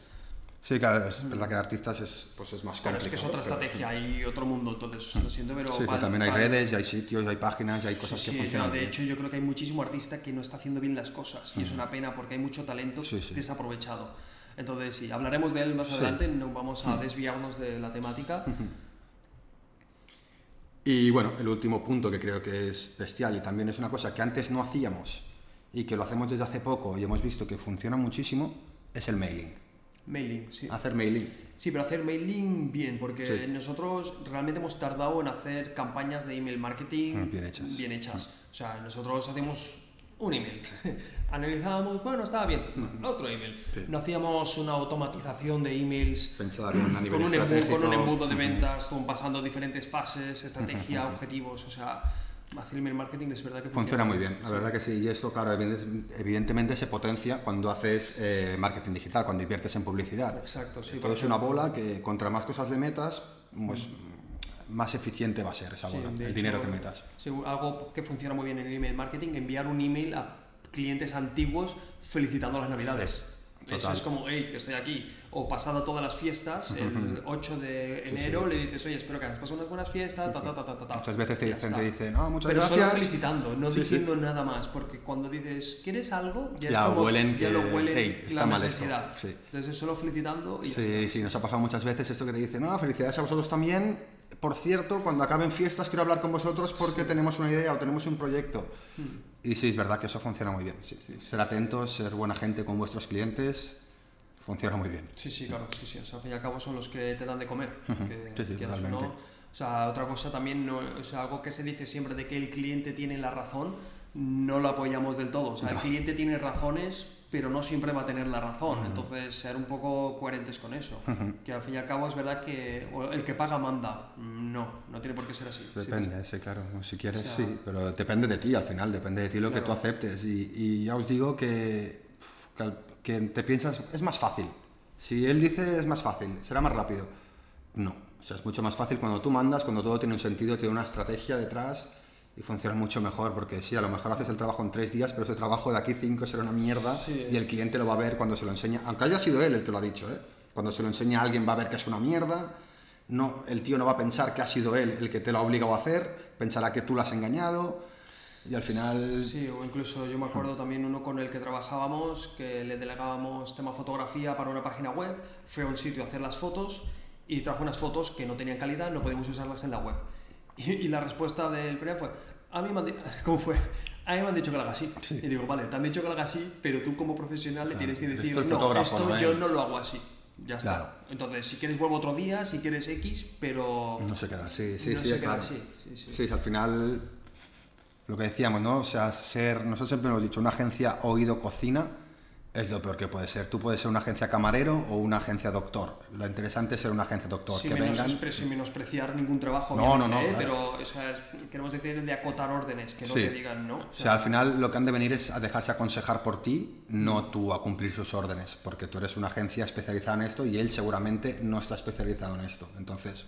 Sí, claro, es verdad que artistas es, pues es más Claro, es que es otra pero- estrategia y otro mundo, entonces lo siento, pero... Sí, pero val- también hay redes, ya hay sitios, ya hay páginas, ya hay Sí, cosas que sí, funcionan. no, de hecho yo creo que hay muchísimo artista que no está haciendo bien las cosas y es una pena porque hay mucho talento desaprovechado. Entonces sí, hablaremos de él más adelante, no vamos a desviarnos de la temática. Y bueno, el último punto que creo que es bestial y también es una cosa que antes no hacíamos y que lo hacemos desde hace poco y hemos visto que funciona muchísimo, es el mailing. Mailing, sí. Hacer mailing. Sí, pero hacer mailing bien, porque Sí. nosotros realmente hemos tardado en hacer campañas de email marketing Mm, bien hechas. bien hechas. O sea, nosotros hacíamos un email, analizábamos, bueno, estaba bien, otro email. Sí. No hacíamos una automatización de emails Pensar en- a nivel con un, embudo, con un embudo de ventas, con pasando diferentes fases, estrategia, objetivos, o sea, hacer email marketing es verdad que Funciona muy bien, la verdad que sí. Y esto, claro, evidente- evidentemente se potencia cuando haces eh, marketing digital, cuando inviertes en publicidad. Exacto, sí. Todo es una bola que contra más cosas le metas, pues más eficiente va a ser esa bola, el hecho, dinero que metas. sí, algo que funciona muy bien en el email marketing, enviar un email a clientes antiguos felicitando las navidades. Eso es como, hey, que estoy aquí. O pasado todas las fiestas, el 8 de enero le dices, oye, espero que hayas pasado unas buenas fiestas, ta, ta, ta, ta, ta. Muchas veces te Ya dicen, te dicen, ah, muchas Pero solo gracias. felicitando, no Sí, sí. diciendo nada más, porque cuando dices, ¿quieres algo? Ya es como- huelen ya que, lo huelen "Hey, está la mal esto". necesidad. Sí. Entonces es solo felicitando y ya Sí, está. sí, nos ha pasado muchas veces esto que te dicen, no, felicidades a vosotros también. Por cierto, cuando acaben fiestas quiero hablar con vosotros porque tenemos una idea o tenemos un proyecto. Hmm. Y sí, es verdad que eso funciona muy bien. Sí, sí. Ser atentos, ser buena gente con vuestros clientes, funciona muy bien. Sí, sí, claro, sí, sí. O sea, al fin y al cabo son los que te dan de comer. que, Sí, sí, totalmente. no. O sea, otra cosa también, no, o sea, algo que se dice siempre de que el cliente tiene la razón, no lo apoyamos del todo. O sea, el cliente tiene razones, pero no siempre va a tener la razón. Entonces, ser un poco coherentes con eso. Que al fin y al cabo es verdad que el que paga manda. No, no tiene por qué ser así. Si te Depende, sí, claro. Si quieres, O sea- sí. Pero depende de ti al final, depende de ti lo que tú Claro. aceptes. Y, y ya os digo que, que, al- que te piensas, es más fácil. Si él dice es más fácil, será más rápido. No. O sea, es mucho más fácil cuando tú mandas, cuando todo tiene un sentido, tiene una estrategia detrás y funciona mucho mejor. Porque sí, a lo mejor haces el trabajo en tres días, pero ese trabajo de aquí cinco será una mierda Sí. y el cliente lo va a ver cuando se lo enseña. Aunque haya sido él el que lo ha dicho, ¿eh? Cuando se lo enseña a alguien va a ver que es una mierda. No, el tío no va a pensar que ha sido él el que te lo ha obligado a hacer, pensará que tú lo has engañado y al final... Sí, o incluso yo me acuerdo también uno con el que trabajábamos, que le delegábamos tema fotografía para una página web, fue a un sitio a hacer las fotos y trajo unas fotos que no tenían calidad, no podíamos usarlas en la web. Y, y la respuesta del freelance fue, a mí me han ¿cómo fue? A mí me han dicho que lo haga así. Y digo, vale, te han dicho que lo haga así, pero tú como profesional le tienes que decir, no, esto no yo él". no lo hago así. Ya está. Claro. Entonces, si quieres vuelvo otro día, si quieres X, pero... No se queda así, sí, No sí, se queda claro. así, sí, sí. Sí, al final, lo que decíamos, ¿no? O sea, ser, nosotros siempre hemos dicho, una agencia oído-cocina, es lo peor que puede ser. Tú puedes ser una agencia camarero o una agencia doctor. Lo interesante es ser una agencia doctor. Sin que menos vengan... sin menospreciar ningún trabajo, No, no, no, ¿eh? claro. pero o sea, queremos decir de acotar órdenes, que no Sí. te digan no. O O sea, al final lo que han de venir es a dejarse aconsejar por ti, no tú a cumplir sus órdenes, porque tú eres una agencia especializada en esto y él seguramente no está especializado en esto. Entonces,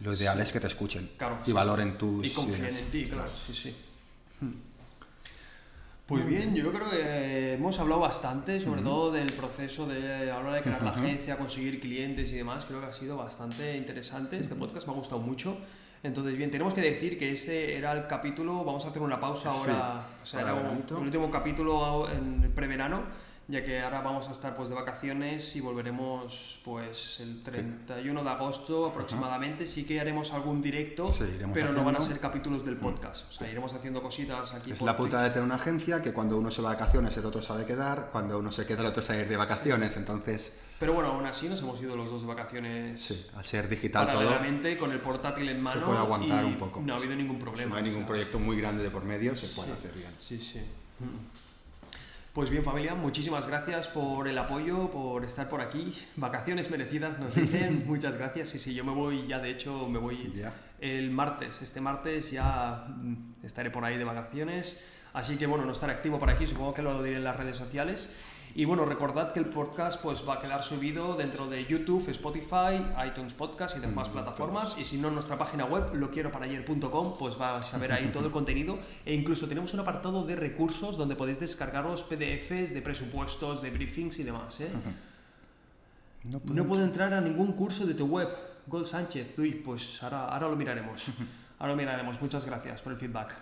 lo ideal es que te escuchen Claro, y sí, valoren sí. tus Y confíen ideas. en ti, claro, sí, sí. Pues bien, yo creo que hemos hablado bastante, sobre todo del proceso de a la hora de crear la agencia, conseguir clientes y demás. Creo que ha sido bastante interesante. Este podcast me ha gustado mucho. Entonces, bien, tenemos que decir que este era el capítulo. Vamos a hacer una pausa Sí, ahora. o sea, para era el último capítulo en el preverano, ya que ahora vamos a estar pues de vacaciones y volveremos pues el 31 de agosto aproximadamente. Sí que haremos algún directo, Sí, pero no van a haciendo. ser capítulos del podcast. O sea, iremos haciendo cositas aquí. Es por la puta de tener una agencia que cuando uno se va de vacaciones el otro se ha de quedar, cuando uno se queda el otro se ha de ir de vacaciones. Entonces, Pero bueno, aún así nos hemos ido los dos de vacaciones sí, al ser digital todo, paralelamente con el portátil en mano. puede aguantar y un poco. No ha habido ningún si problema. no hay o ningún sea, proyecto muy grande de por medio, se puede hacer bien. Sí, sí. Pues bien, familia, muchísimas gracias por el apoyo, por estar por aquí. Vacaciones merecidas, nos dicen. Muchas gracias. Y sí, yo me voy ya, de hecho, me voy el martes. Este martes ya mm, estaré por ahí de vacaciones. Así que bueno, no estaré activo por aquí, supongo que lo diré en las redes sociales. Y bueno, recordad que el podcast pues, va a quedar subido dentro de YouTube, Spotify, iTunes Podcast y demás plataformas. Y si no, en nuestra página web, loquieroparayer.com, pues vais a ver ahí todo el contenido. E incluso tenemos un apartado de recursos donde podéis descargaros PDFs de presupuestos, de briefings y demás. ¿eh? No No puedo entrar a ningún curso de tu web. Gold Sánchez, uy, pues ahora, ahora lo miraremos. Ahora lo miraremos. Muchas gracias por el feedback.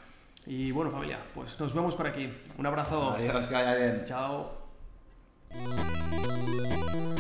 Y bueno, familia, pues nos vemos por aquí. Un abrazo. Adiós, que vaya bien. Chao. Thank you.